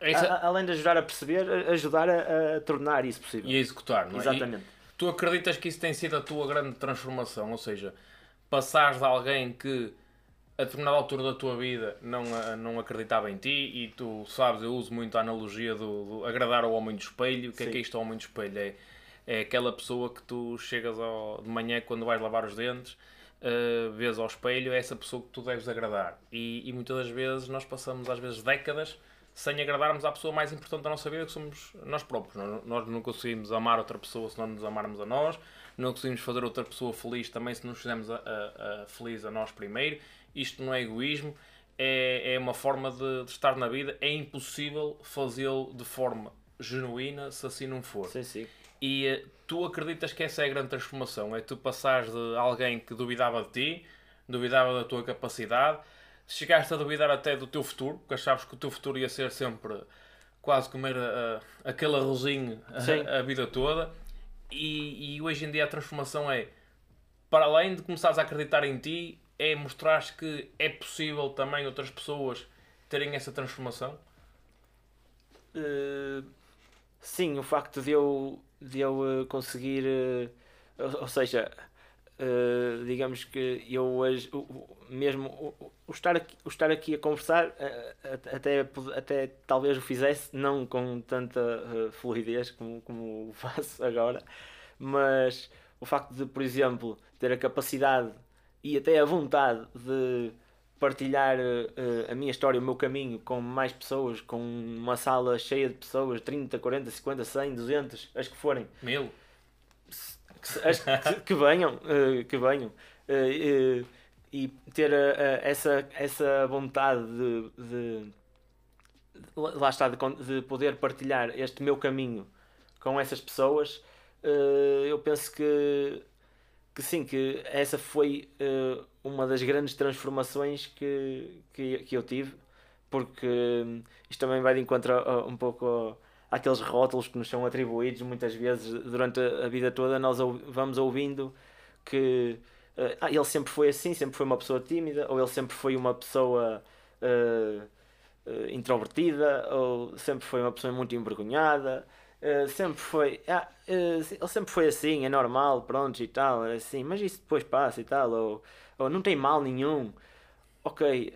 É. A, além de ajudar a perceber, ajudar a, a, tornar isso possível. E a executar, não é? Exatamente. E tu acreditas que isso tem sido a tua grande transformação? Ou seja, passares de alguém que a determinada altura da tua vida não, não acreditava em ti e tu sabes, eu uso muito a analogia do, do agradar ao homem do espelho. O que Sim. é que é isto ao homem do espelho? É, é aquela pessoa que tu chegas ao, de manhã quando vais lavar os dentes, uh, vês ao espelho, é essa pessoa que tu deves agradar. E, e muitas das vezes nós passamos às vezes décadas sem agradarmos à pessoa mais importante da nossa vida, que somos nós próprios. Nós, nós não conseguimos amar outra pessoa se não nos amarmos a nós, não conseguimos fazer outra pessoa feliz também se não nos fizermos a, a, a feliz a nós primeiro. Isto não é egoísmo, é, é uma forma de, de estar na vida. É impossível fazê-lo de forma genuína se assim não for. Sim, sim. E eh, tu acreditas que essa é a grande transformação? É tu passares de alguém que duvidava de ti, duvidava da tua capacidade, chegaste a duvidar até do teu futuro, porque achavas que o teu futuro ia ser sempre quase comer a, aquele arrozinho a, a, vida toda. E, e, hoje em dia a transformação é, para além de começares a acreditar em ti, é mostrar que é possível também outras pessoas terem essa transformação? Uh, sim, o facto de eu, de eu uh, conseguir, uh, ou, ou, seja, digamos que eu hoje, mesmo o, o, estar aqui, o estar aqui a conversar, até, até talvez o fizesse, não com tanta fluidez como, como faço agora, mas o facto de, por exemplo, ter a capacidade e até a vontade de partilhar uh, a minha história, o meu caminho com mais pessoas, com uma sala cheia de pessoas, 30, 40, 50, 100, 200, as que forem. Mil. As que, que venham, uh, que venham. Uh, e ter essa, essa vontade de, de lá está, de, de, poder partilhar este meu caminho com essas pessoas, eu penso que que sim, que essa foi uma das grandes transformações que, que, que eu tive, porque um, isto também vai de encontro um pouco àqueles rótulos que nos são atribuídos muitas vezes durante a vida toda. Nós vamos ouvindo que uh, ah, ele sempre foi assim, sempre foi uma pessoa tímida, ou ele sempre foi uma pessoa. Uh, introvertida ou sempre foi uma pessoa muito envergonhada Uh, sempre foi. Ah, ele sempre foi assim, é normal, pronto e tal, é assim, mas isso depois passa e tal, ou, ou não tem mal nenhum. Ok,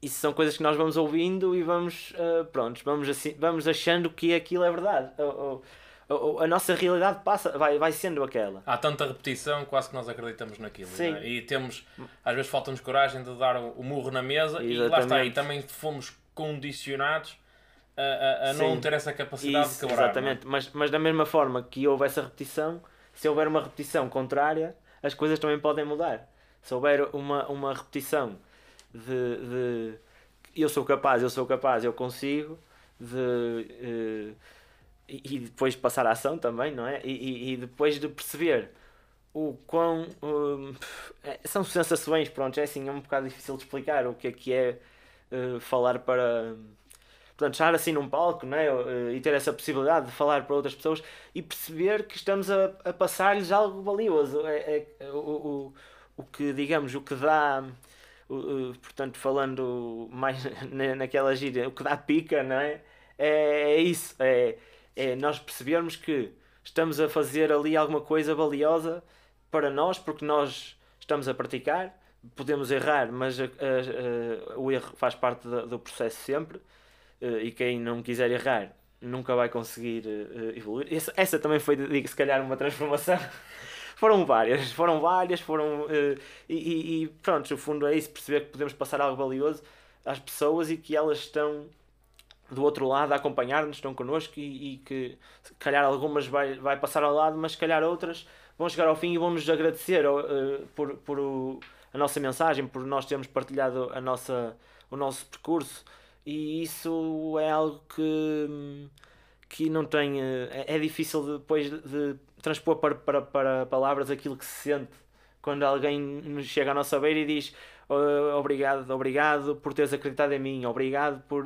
isso são coisas que nós vamos ouvindo e vamos, uh, pronto, vamos, assim, vamos achando que aquilo é verdade. Ou, ou, a nossa realidade passa, vai, vai sendo aquela. Há tanta repetição, quase que nós acreditamos naquilo. Sim. Né? E temos, às vezes falta-nos coragem de dar o, o murro na mesa Exatamente. e lá está, e também fomos condicionados a, a, não ter essa capacidade Isso, de quebrar. É? Exatamente, é? mas, mas da mesma forma que houve essa repetição, se houver uma repetição contrária, as coisas também podem mudar. Se houver uma, uma repetição de, de eu sou capaz, eu sou capaz, eu consigo, de, uh, e, e, depois passar a ação também, não é? E, e, depois de perceber o quão. Uh, são sensações, pronto, é assim, é um bocado difícil de explicar o que é que é uh, falar para portanto, estar assim num palco né, e ter essa possibilidade de falar para outras pessoas e perceber que estamos a, a passar-lhes algo valioso. É, é, é, o, o, o que, digamos, o que dá, portanto, falando mais naquela gíria, o que dá pica, não é? É, é isso, é, é nós percebermos que estamos a fazer ali alguma coisa valiosa para nós, porque nós estamos a praticar, podemos errar, mas o erro faz parte do processo sempre uh, e quem não quiser errar nunca vai conseguir uh, evoluir. Essa, essa, também foi, se calhar, uma transformação. foram várias, foram várias, foram. Uh, e, e, pronto, no fundo é isso, perceber que podemos passar algo valioso às pessoas e que elas estão do outro lado a acompanhar-nos, estão connosco e, e, que se calhar algumas vai, vai passar ao lado, mas se calhar outras vão chegar ao fim e vão nos agradecer uh, por, por o, a nossa mensagem, por nós termos partilhado a nossa, o nosso percurso e isso é algo que, que não tem. É, é difícil depois de, de transpor para, para, para palavras aquilo que se sente quando alguém chega à nossa beira e diz oh, obrigado, obrigado por teres acreditado em mim, obrigado por,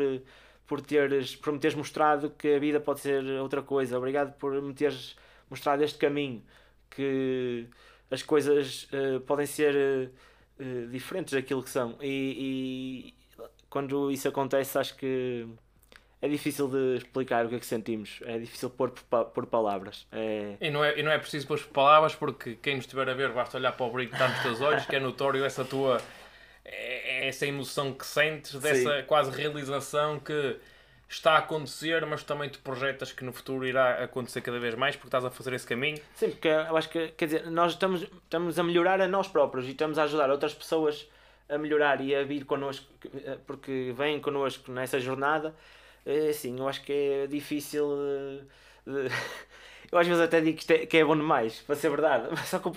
por, teres, por me teres mostrado que a vida pode ser outra coisa, obrigado por me teres mostrado este caminho, que as coisas uh, podem ser uh, diferentes daquilo que são. E, quando isso acontece, acho que é difícil de explicar o que é que sentimos. É difícil pôr por, por palavras. É... E, não é, e não é preciso pôr por palavras, porque quem nos estiver a ver basta olhar para o brilho que está nos teus olhos, que é notório essa tua. É, é essa emoção que sentes, dessa Sim. quase realização que está a acontecer, mas também tu projetas que no futuro irá acontecer cada vez mais porque estás a fazer esse caminho. Sim, porque eu acho que, quer dizer, nós estamos, estamos a melhorar a nós próprios e estamos a ajudar outras pessoas a melhorar e a vir connosco, porque vêm connosco nessa jornada, sim, eu acho que é difícil. De... Eu às vezes até digo que, é, que é bom demais, para ser verdade. Só que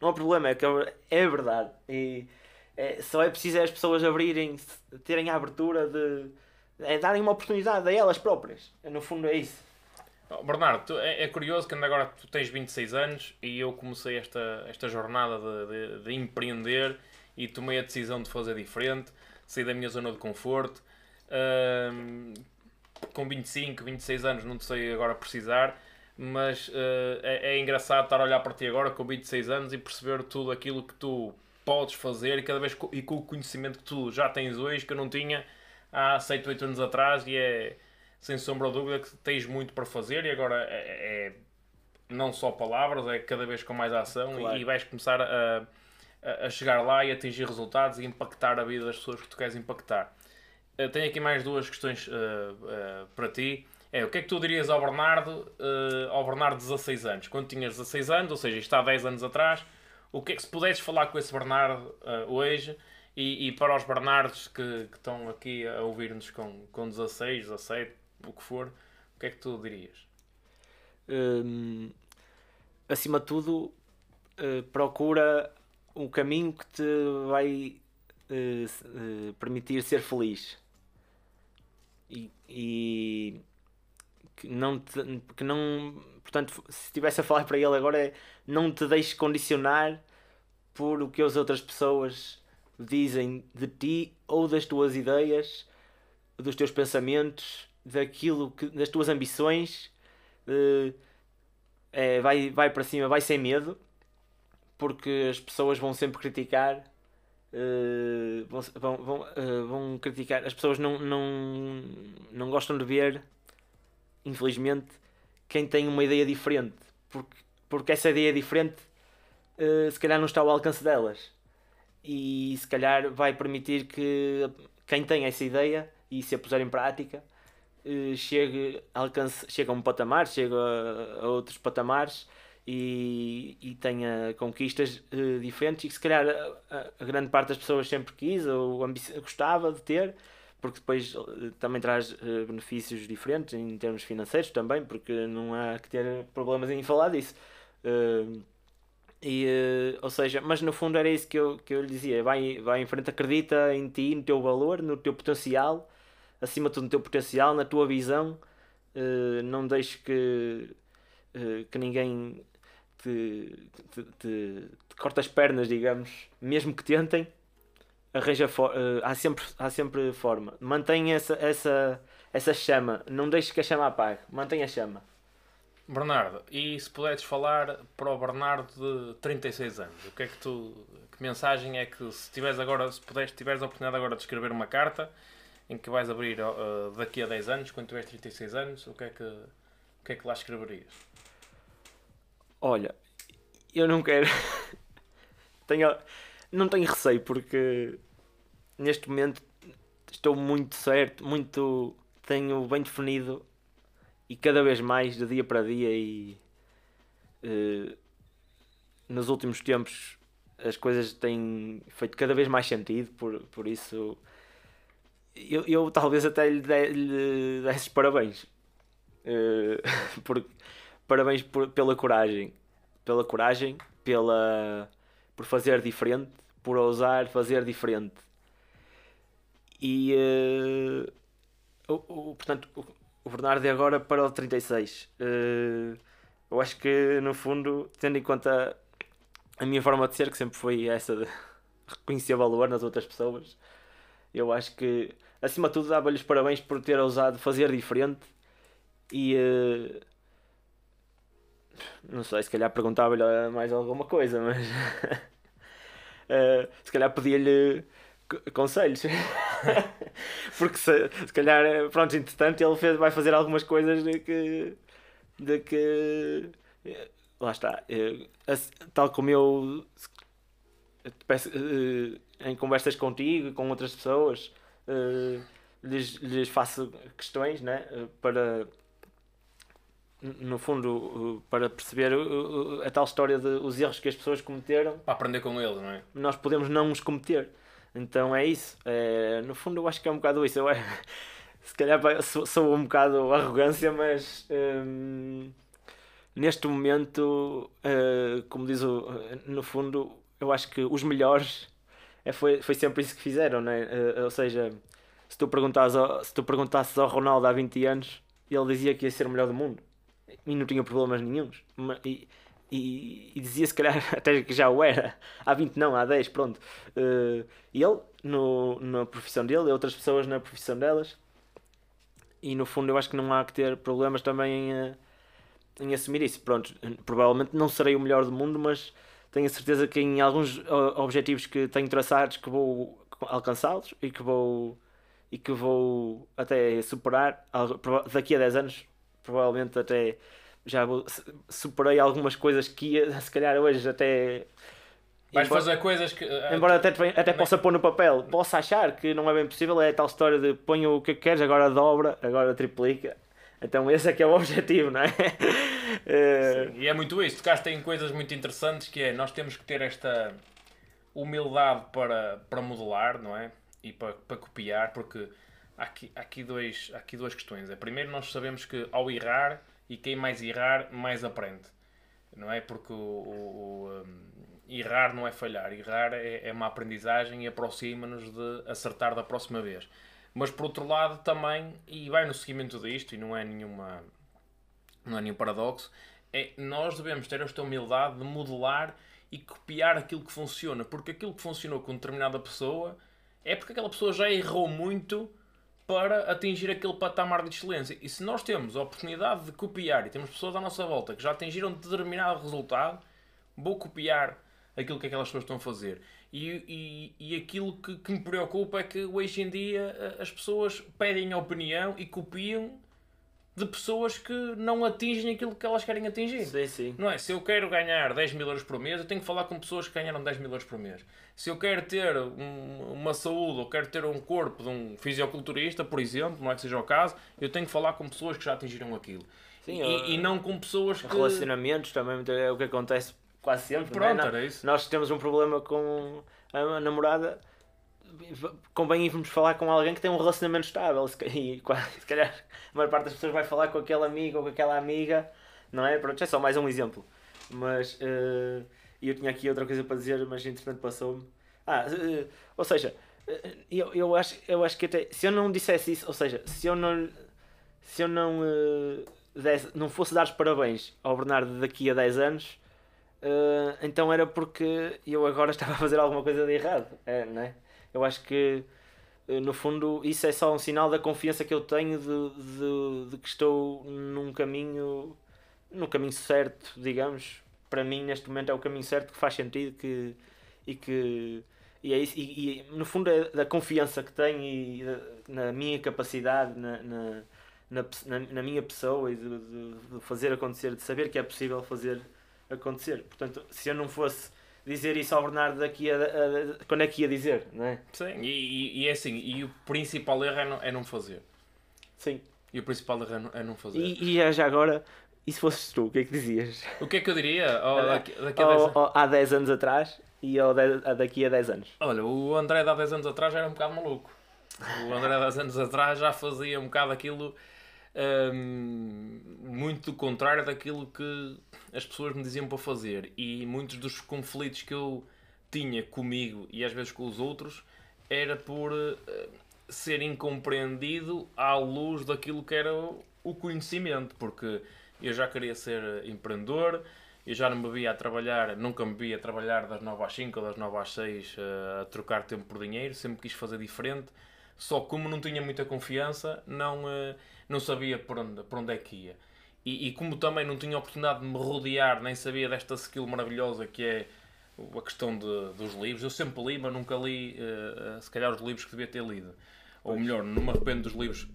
não há problema, é que é verdade. E é, só é preciso é as pessoas abrirem, terem a abertura de. É darem uma oportunidade a elas próprias. No fundo é isso. Bernardo, tu, é, é, curioso que agora tu tens 26 anos e eu comecei esta, esta jornada de, de, de, empreender e tomei a decisão de fazer diferente, sair da minha zona de conforto. Um, com 25, 26 anos, não sei agora precisar, mas uh, é, é, engraçado estar a olhar para ti agora com 26 anos e perceber tudo aquilo que tu podes fazer e cada vez e com o conhecimento que tu já tens hoje, que eu não tinha há 7, 8 anos atrás e é sem sombra de dúvida que tens muito para fazer e agora é, é não só palavras, é cada vez com mais ação claro. e, e, vais começar a, a, chegar lá e atingir resultados e impactar a vida das pessoas que tu queres impactar. Uh, tenho aqui mais duas questões uh, uh, para ti. É, o que é que tu dirias ao Bernardo, ao Bernardo de 16 anos? Quando tinhas 16 anos, ou seja, está há 10 anos atrás, o que é que se pudesses falar com esse Bernardo hoje e, e, para os Bernardos que, que estão aqui a ouvir-nos com, com 16, 17, o que for, o que é que tu dirias? Hum, acima de tudo, uh, procura um caminho que te vai uh, uh, permitir ser feliz e, e, que não te, que não portanto se estivesse a falar para ele agora é não te deixes condicionar por o que as outras pessoas dizem de ti ou das tuas ideias dos teus pensamentos daquilo que das tuas ambições uh, é, vai, vai para cima, vai sem medo porque as pessoas vão sempre criticar uh, vão, vão, uh, vão criticar. As pessoas não, não, não gostam de ver infelizmente quem tem uma ideia diferente. Porque, porque essa ideia diferente se calhar não está ao alcance delas. E se calhar vai permitir que quem tem essa ideia e se a puser em prática uh, chegue, alcance, chega a um patamar, chega a, a outros patamares e, e tenha conquistas uh, diferentes e que se calhar a, a, grande parte das pessoas sempre quis ou gostava de ter, porque depois uh, também traz benefícios diferentes em termos financeiros também, porque não há que ter problemas em falar disso. E, ou seja, mas no fundo era isso que eu, que eu lhe dizia: vai, vai em frente, acredita em ti, no teu valor, no teu potencial acima de tudo no teu potencial, na tua visão. Uh, não deixes que, uh, que ninguém te, te, te, te corte as pernas, digamos, mesmo que tentem. Arranja uh, há, sempre, há sempre forma. Mantenha essa, essa, essa chama. Não deixes que a chama apague. Mantenha a chama. Bernardo, e se puderes falar para o Bernardo de 36 anos, o que é que tu. Que mensagem é que se tiveres agora, se puderes, tiveres a oportunidade agora de escrever uma carta em que vais abrir uh, daqui a 10 anos, quando tiveres 36 anos, o que é que, o que, é que lá escreverias? Olha, eu não quero. tenho, não tenho receio porque neste momento estou muito certo, muito. tenho bem definido e cada vez mais de dia para dia e uh, nos últimos tempos as coisas têm feito cada vez mais sentido, por, por isso eu, eu talvez até lhe, de, lhe desse parabéns. Uh, por, parabéns por, pela coragem. Pela coragem, pela, por fazer diferente, por ousar fazer diferente. E uh, o, o, portanto, o, o Bernardo é agora para o 36. Uh, eu acho que no fundo, tendo em conta a minha forma de ser, que sempre foi essa de reconhecer valor nas outras pessoas, eu acho que, acima de tudo, dava-lhe os parabéns por ter ousado fazer diferente e. Uh, não sei, se calhar perguntava-lhe mais alguma coisa, mas. uh, se calhar pedia-lhe conselhos. Porque se, se calhar, pronto, entretanto, ele fez, vai fazer algumas coisas de que. de que. Lá está. tal como eu. Peço, em conversas contigo e com outras pessoas, lhes, lhes faço questões né, para, no fundo, para perceber a tal história de os erros que as pessoas cometeram. Para aprender com eles, não é? Nós podemos não os cometer. Então é isso. É, no fundo, eu acho que é um bocado isso. Eu, é, se calhar sou, sou um bocado arrogância, mas hum, neste momento, uh, como diz o, no fundo, eu acho que os melhores é, foi, foi sempre isso que fizeram, né? Uh, ou seja, se tu, perguntasses ao, se tu perguntasses ao Ronaldo há 20 anos, ele dizia que ia ser o melhor do mundo e não tinha problemas nenhums. E, e, e, dizia se calhar até que já o era, há 20 não, há 10, pronto. Uh, ele no, na profissão dele e outras pessoas na profissão delas. E no fundo eu acho que não há que ter problemas também em, em assumir isso. Pronto, provavelmente não serei o melhor do mundo, mas tenho a certeza que em alguns objetivos que tenho traçados que vou alcançá-los e que vou e que vou até superar daqui a 10 anos provavelmente até já superei algumas coisas que ia, se calhar hoje até Vais embora, fazer coisas que. Uh, embora até, até possa pôr no papel, posso achar que não é bem possível, é a tal história de põe o que queres, agora dobra, agora triplica. Então esse é que é o objetivo, não é? Sim, e é muito isso. Tocaste em coisas muito interessantes que é nós temos que ter esta humildade para, para modelar, não é? E para, para copiar, porque há aqui, há, aqui dois, há aqui duas questões. É, primeiro, nós sabemos que ao errar, e quem mais errar, mais aprende. Não é? Porque o, o, o errar não é falhar, errar é, é uma aprendizagem e aproxima-nos de acertar da próxima vez. Mas por outro lado também, e vai no seguimento disto, e não é nenhuma não é nenhum paradoxo, é nós devemos ter esta humildade de modelar e copiar aquilo que funciona, porque aquilo que funcionou com determinada pessoa é porque aquela pessoa já errou muito para atingir aquele patamar de excelência. E se nós temos a oportunidade de copiar e temos pessoas à nossa volta que já atingiram determinado resultado, vou copiar aquilo que aquelas pessoas estão a fazer. E, e, e aquilo que, que me preocupa é que hoje em dia as pessoas pedem opinião e copiam de pessoas que não atingem aquilo que elas querem atingir. Sim, sim. Não é? Se eu quero ganhar 10 mil euros por mês, eu tenho que falar com pessoas que ganharam 10 mil euros por mês. Se eu quero ter um, uma saúde ou quero ter um corpo de um fisiculturista, por exemplo, não é que seja o caso, eu tenho que falar com pessoas que já atingiram aquilo. Sim, e, eu... e não com pessoas que. Relacionamentos também é o que acontece quase sempre. Pronto, é? era isso. Nós temos um problema com a namorada, convém irmos falar com alguém que tem um relacionamento estável. E se calhar a maior parte das pessoas vai falar com aquele amigo ou com aquela amiga, não é? Pronto, é só mais um exemplo. Mas uh, eu tinha aqui outra coisa para dizer, mas entretanto passou-me. Ah, uh, ou seja, uh, eu, eu, acho, eu acho que até se eu não dissesse isso, ou seja, se eu não se eu não, desse, não fosse dar os parabéns ao Bernardo daqui a 10 anos, então era porque eu agora estava a fazer alguma coisa de errado, é, não é? Eu acho que uh, no fundo isso é só um sinal da confiança que eu tenho de, de, de, que estou num caminho no caminho certo, digamos. Para mim neste momento é o caminho certo que faz sentido que, e que e, é isso, e, e no fundo é da confiança que tenho e, na minha capacidade, na, na, na, na minha pessoa e de, de, de fazer acontecer, de saber que é possível fazer acontecer. Portanto, se eu não fosse dizer isso ao Bernardo daqui a, a, a quando é que ia dizer, não é? Sim, e, e, é assim, e o principal erro é não, é não fazer. Sim. E o principal erro é não, é não fazer. E, e já agora, e se fosses tu, o que é que dizias? O que é que eu diria? Oh, daqui, daqui a 10 anos? há 10 anos atrás e ao daqui a 10 anos. Olha, o André de há 10 anos atrás era um bocado maluco. O André de há 10 anos atrás já fazia um bocado aquilo um, muito contrário daquilo que as pessoas me diziam para fazer. E muitos dos conflitos que eu tinha comigo e às vezes com os outros era por uh, ser incompreendido à luz daquilo que era o conhecimento, porque eu já queria ser empreendedor, eu já não me via a trabalhar, nunca me via a trabalhar das 9 às 5 ou das 9 às 6 uh, a trocar tempo por dinheiro, sempre quis fazer diferente, só como não tinha muita confiança, não. Não sabia por onde, por onde é que ia. E, e, como também não tinha oportunidade de me rodear, nem sabia desta skill maravilhosa que é a questão de, dos livros, eu sempre li, mas nunca li, uh, se calhar, os livros que devia ter lido. Ou melhor, não me arrependo dos livros,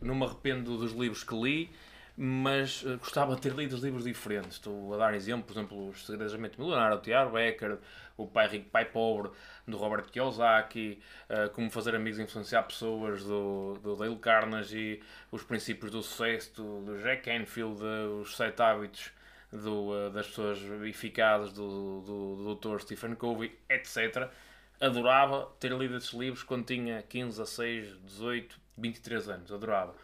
não me arrependo dos livros que li, mas uh, gostava de ter lido os livros diferentes. Estou a dar exemplo, por exemplo, Os Segredos da Mente Milionária, o Tiago Becker, O Pai Rico, Pai Pobre, do Robert Kiyosaki, uh, Como Fazer Amigos e Influenciar Pessoas, do, do Dale Carnegie, Os Princípios do Sucesso, do, do Jack Canfield, Os Sete Hábitos do, uh, das Pessoas Eficazes, do, do, do Dr. Stephen Covey, etc. adorava ter lido esses livros quando tinha 15, 16, 18, 23 anos, adorava.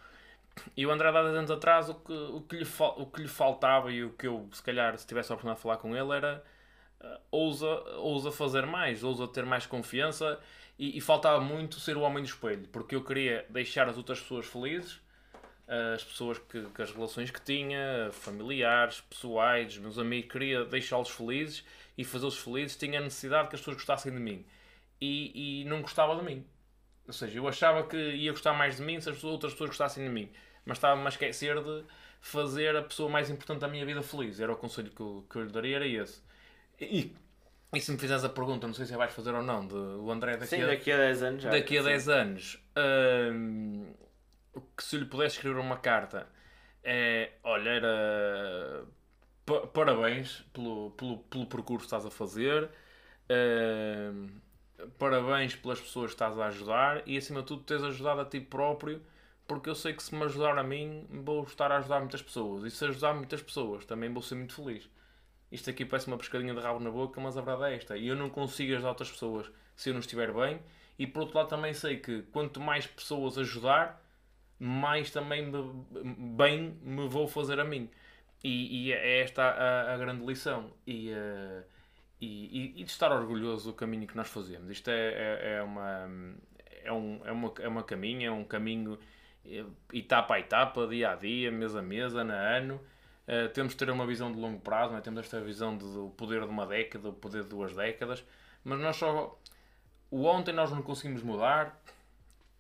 E o André, há 10 anos atrás, o que, o, que lhe, o que lhe faltava e o que eu, se calhar, se tivesse a oportunidade de falar com ele, era ousa, ousa fazer mais, ousa ter mais confiança e, e, faltava muito ser o homem do espelho, porque eu queria deixar as outras pessoas felizes, uh, as pessoas que, que, as relações que tinha, familiares, pessoais, meus amigos, queria deixá-los felizes e fazê-los felizes, tinha a necessidade que as pessoas gostassem de mim e, e não gostava de mim. Ou seja, eu achava que ia gostar mais de mim se as outras pessoas gostassem de mim mas estava-me a esquecer de fazer a pessoa mais importante da minha vida feliz. Era o conselho que eu, que eu lhe daria, era esse. E, e se me fizeres a pergunta, não sei se vais fazer ou não, de, o André daqui, sim, a, daqui a 10 anos. Já, daqui a 10 anos, hum, que se lhe pudesse escrever uma carta, é, olha, era parabéns pelo, pelo, pelo percurso que estás a fazer, hum, parabéns pelas pessoas que estás a ajudar e acima de tudo teres ajudado a ti próprio porque eu sei que se me ajudar a mim, vou estar a ajudar muitas pessoas. E se ajudar muitas pessoas, também vou ser muito feliz. Isto aqui parece uma pescadinha de rabo na boca, mas a verdade é esta. E eu não consigo ajudar outras pessoas se eu não estiver bem. E por outro lado também sei que quanto mais pessoas ajudar, mais também me, bem me vou fazer a mim. E, e é esta a, a grande lição. E, uh, e, e, de estar orgulhoso do caminho que nós fazemos. Isto é, é, é uma, é, um, é, uma, é uma caminha, é um caminho etapa a etapa, dia a dia, mês a mês, ano a ano. Uh, temos de ter uma visão de longo prazo, é? temos esta visão do poder de uma década, o poder de duas décadas, mas nós só. O ontem nós não conseguimos mudar,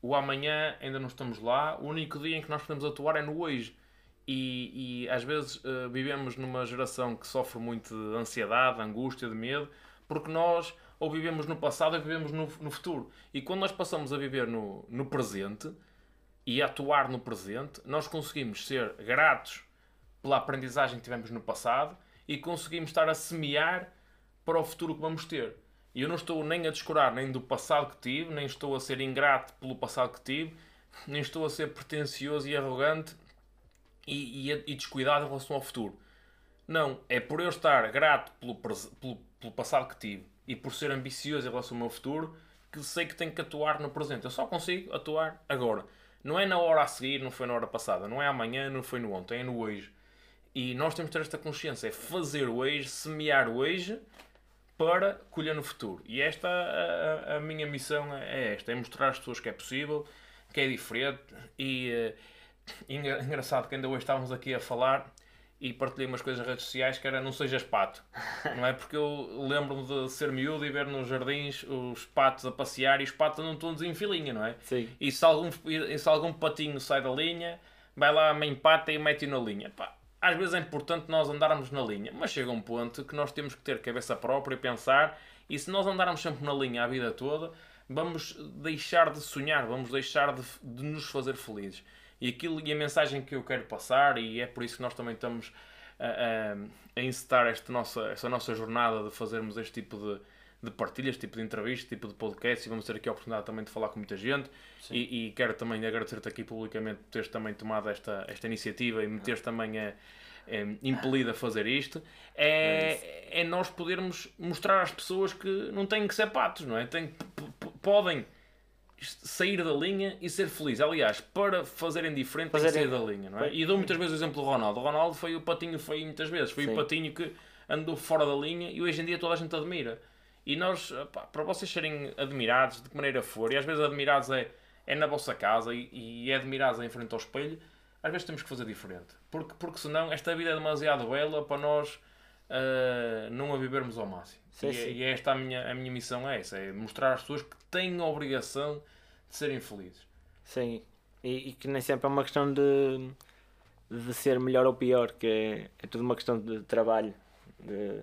o amanhã ainda não estamos lá, o único dia em que nós podemos atuar é no hoje. E, e às vezes uh, vivemos numa geração que sofre muito de ansiedade, angústia, de medo, porque nós ou vivemos no passado ou vivemos no, no futuro. E quando nós passamos a viver no, no presente, e atuar no presente, nós conseguimos ser gratos pela aprendizagem que tivemos no passado e conseguimos estar a semear para o futuro que vamos ter. E eu não estou nem a descurar nem do passado que tive, nem estou a ser ingrato pelo passado que tive, nem estou a ser pretencioso e arrogante e, e, e descuidado em relação ao futuro. Não, é por eu estar grato pelo, pelo, pelo passado que tive e por ser ambicioso em relação ao meu futuro que sei que tenho que atuar no presente. Eu só consigo atuar agora. Não é na hora a seguir, não foi na hora passada, não é amanhã, não foi no ontem, é no hoje. E nós temos que ter esta consciência, é fazer hoje, semear hoje para colher no futuro. E esta, a, a, minha missão é esta, é mostrar às pessoas que é possível, que é diferente e, eh, e engraçado que ainda hoje estávamos aqui a falar e partilhei umas coisas nas redes sociais que era não sejas pato, não é? Porque eu lembro-me de ser miúdo e ver nos jardins os patos a passear e os patos andam todos em filinha, não é? Sim. E se algum, e se algum patinho sai da linha, vai lá a mãe pata e mete na linha. Pá, às vezes é importante nós andarmos na linha, mas chega um ponto que nós temos que ter cabeça própria e pensar, e se nós andarmos sempre na linha a vida toda, vamos deixar de sonhar, vamos deixar de, de nos fazer felizes. E, aquilo, e a mensagem que eu quero passar, e é por isso que nós também estamos a, a, a esta nossa, esta nossa jornada de fazermos este tipo de, de partilhas, tipo de entrevistas, tipo de podcast, e vamos ter aqui a oportunidade também de falar com muita gente. E, e, quero também agradecer-te aqui publicamente por teres também tomado esta, esta iniciativa e me teres também a, a, impelido a fazer isto. É, é nós podermos mostrar às pessoas que não têm que ser patos, não é? Tem, podem sair da linha e ser feliz. Aliás, para fazerem diferente fazer tem que sair da linha, não é? E dou muitas vezes o exemplo do Ronaldo. O Ronaldo foi o patinho feio muitas vezes. Foi Sim. o patinho que andou fora da linha e hoje em dia toda a gente admira. E nós, pá, para vocês serem admirados de que maneira for, e às vezes admirados é, é na vossa casa e, e é admirados em frente ao espelho, às vezes temos que fazer diferente. Porque, porque senão esta vida é demasiado bela para nós uh, não a vivermos ao máximo. Sim, e, é, sim. e é esta a minha, a minha missão é essa, é mostrar às pessoas que têm a obrigação de serem felizes. Sim, e, e, que nem sempre é uma questão de, de ser melhor ou pior, que é, é tudo uma questão de trabalho. De,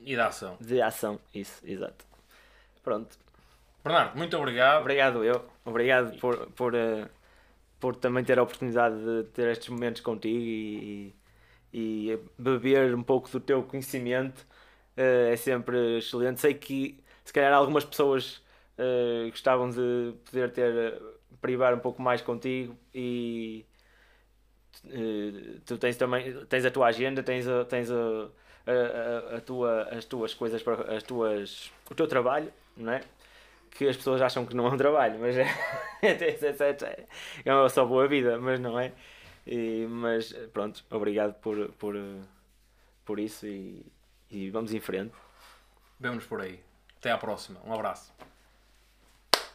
e de ação. De ação, isso, exato. Pronto. Bernardo, muito obrigado. Obrigado eu. Obrigado por, por, uh, por também ter a oportunidade de ter estes momentos contigo e, e beber um pouco do teu conhecimento. Uh, é sempre excelente. Sei que se calhar algumas pessoas uh, gostavam de poder ter privar um pouco mais contigo e tu tens também tens a tua agenda, tens a, tens a, a, a, tua, as tuas coisas, as tuas, o teu trabalho, não é? que as pessoas acham que não é um trabalho, mas é, é, é uma só boa vida, mas não é. E, mas pronto, obrigado por, por, por isso e, e vamos em frente. Vemo-nos por aí. Até à próxima. Um abraço.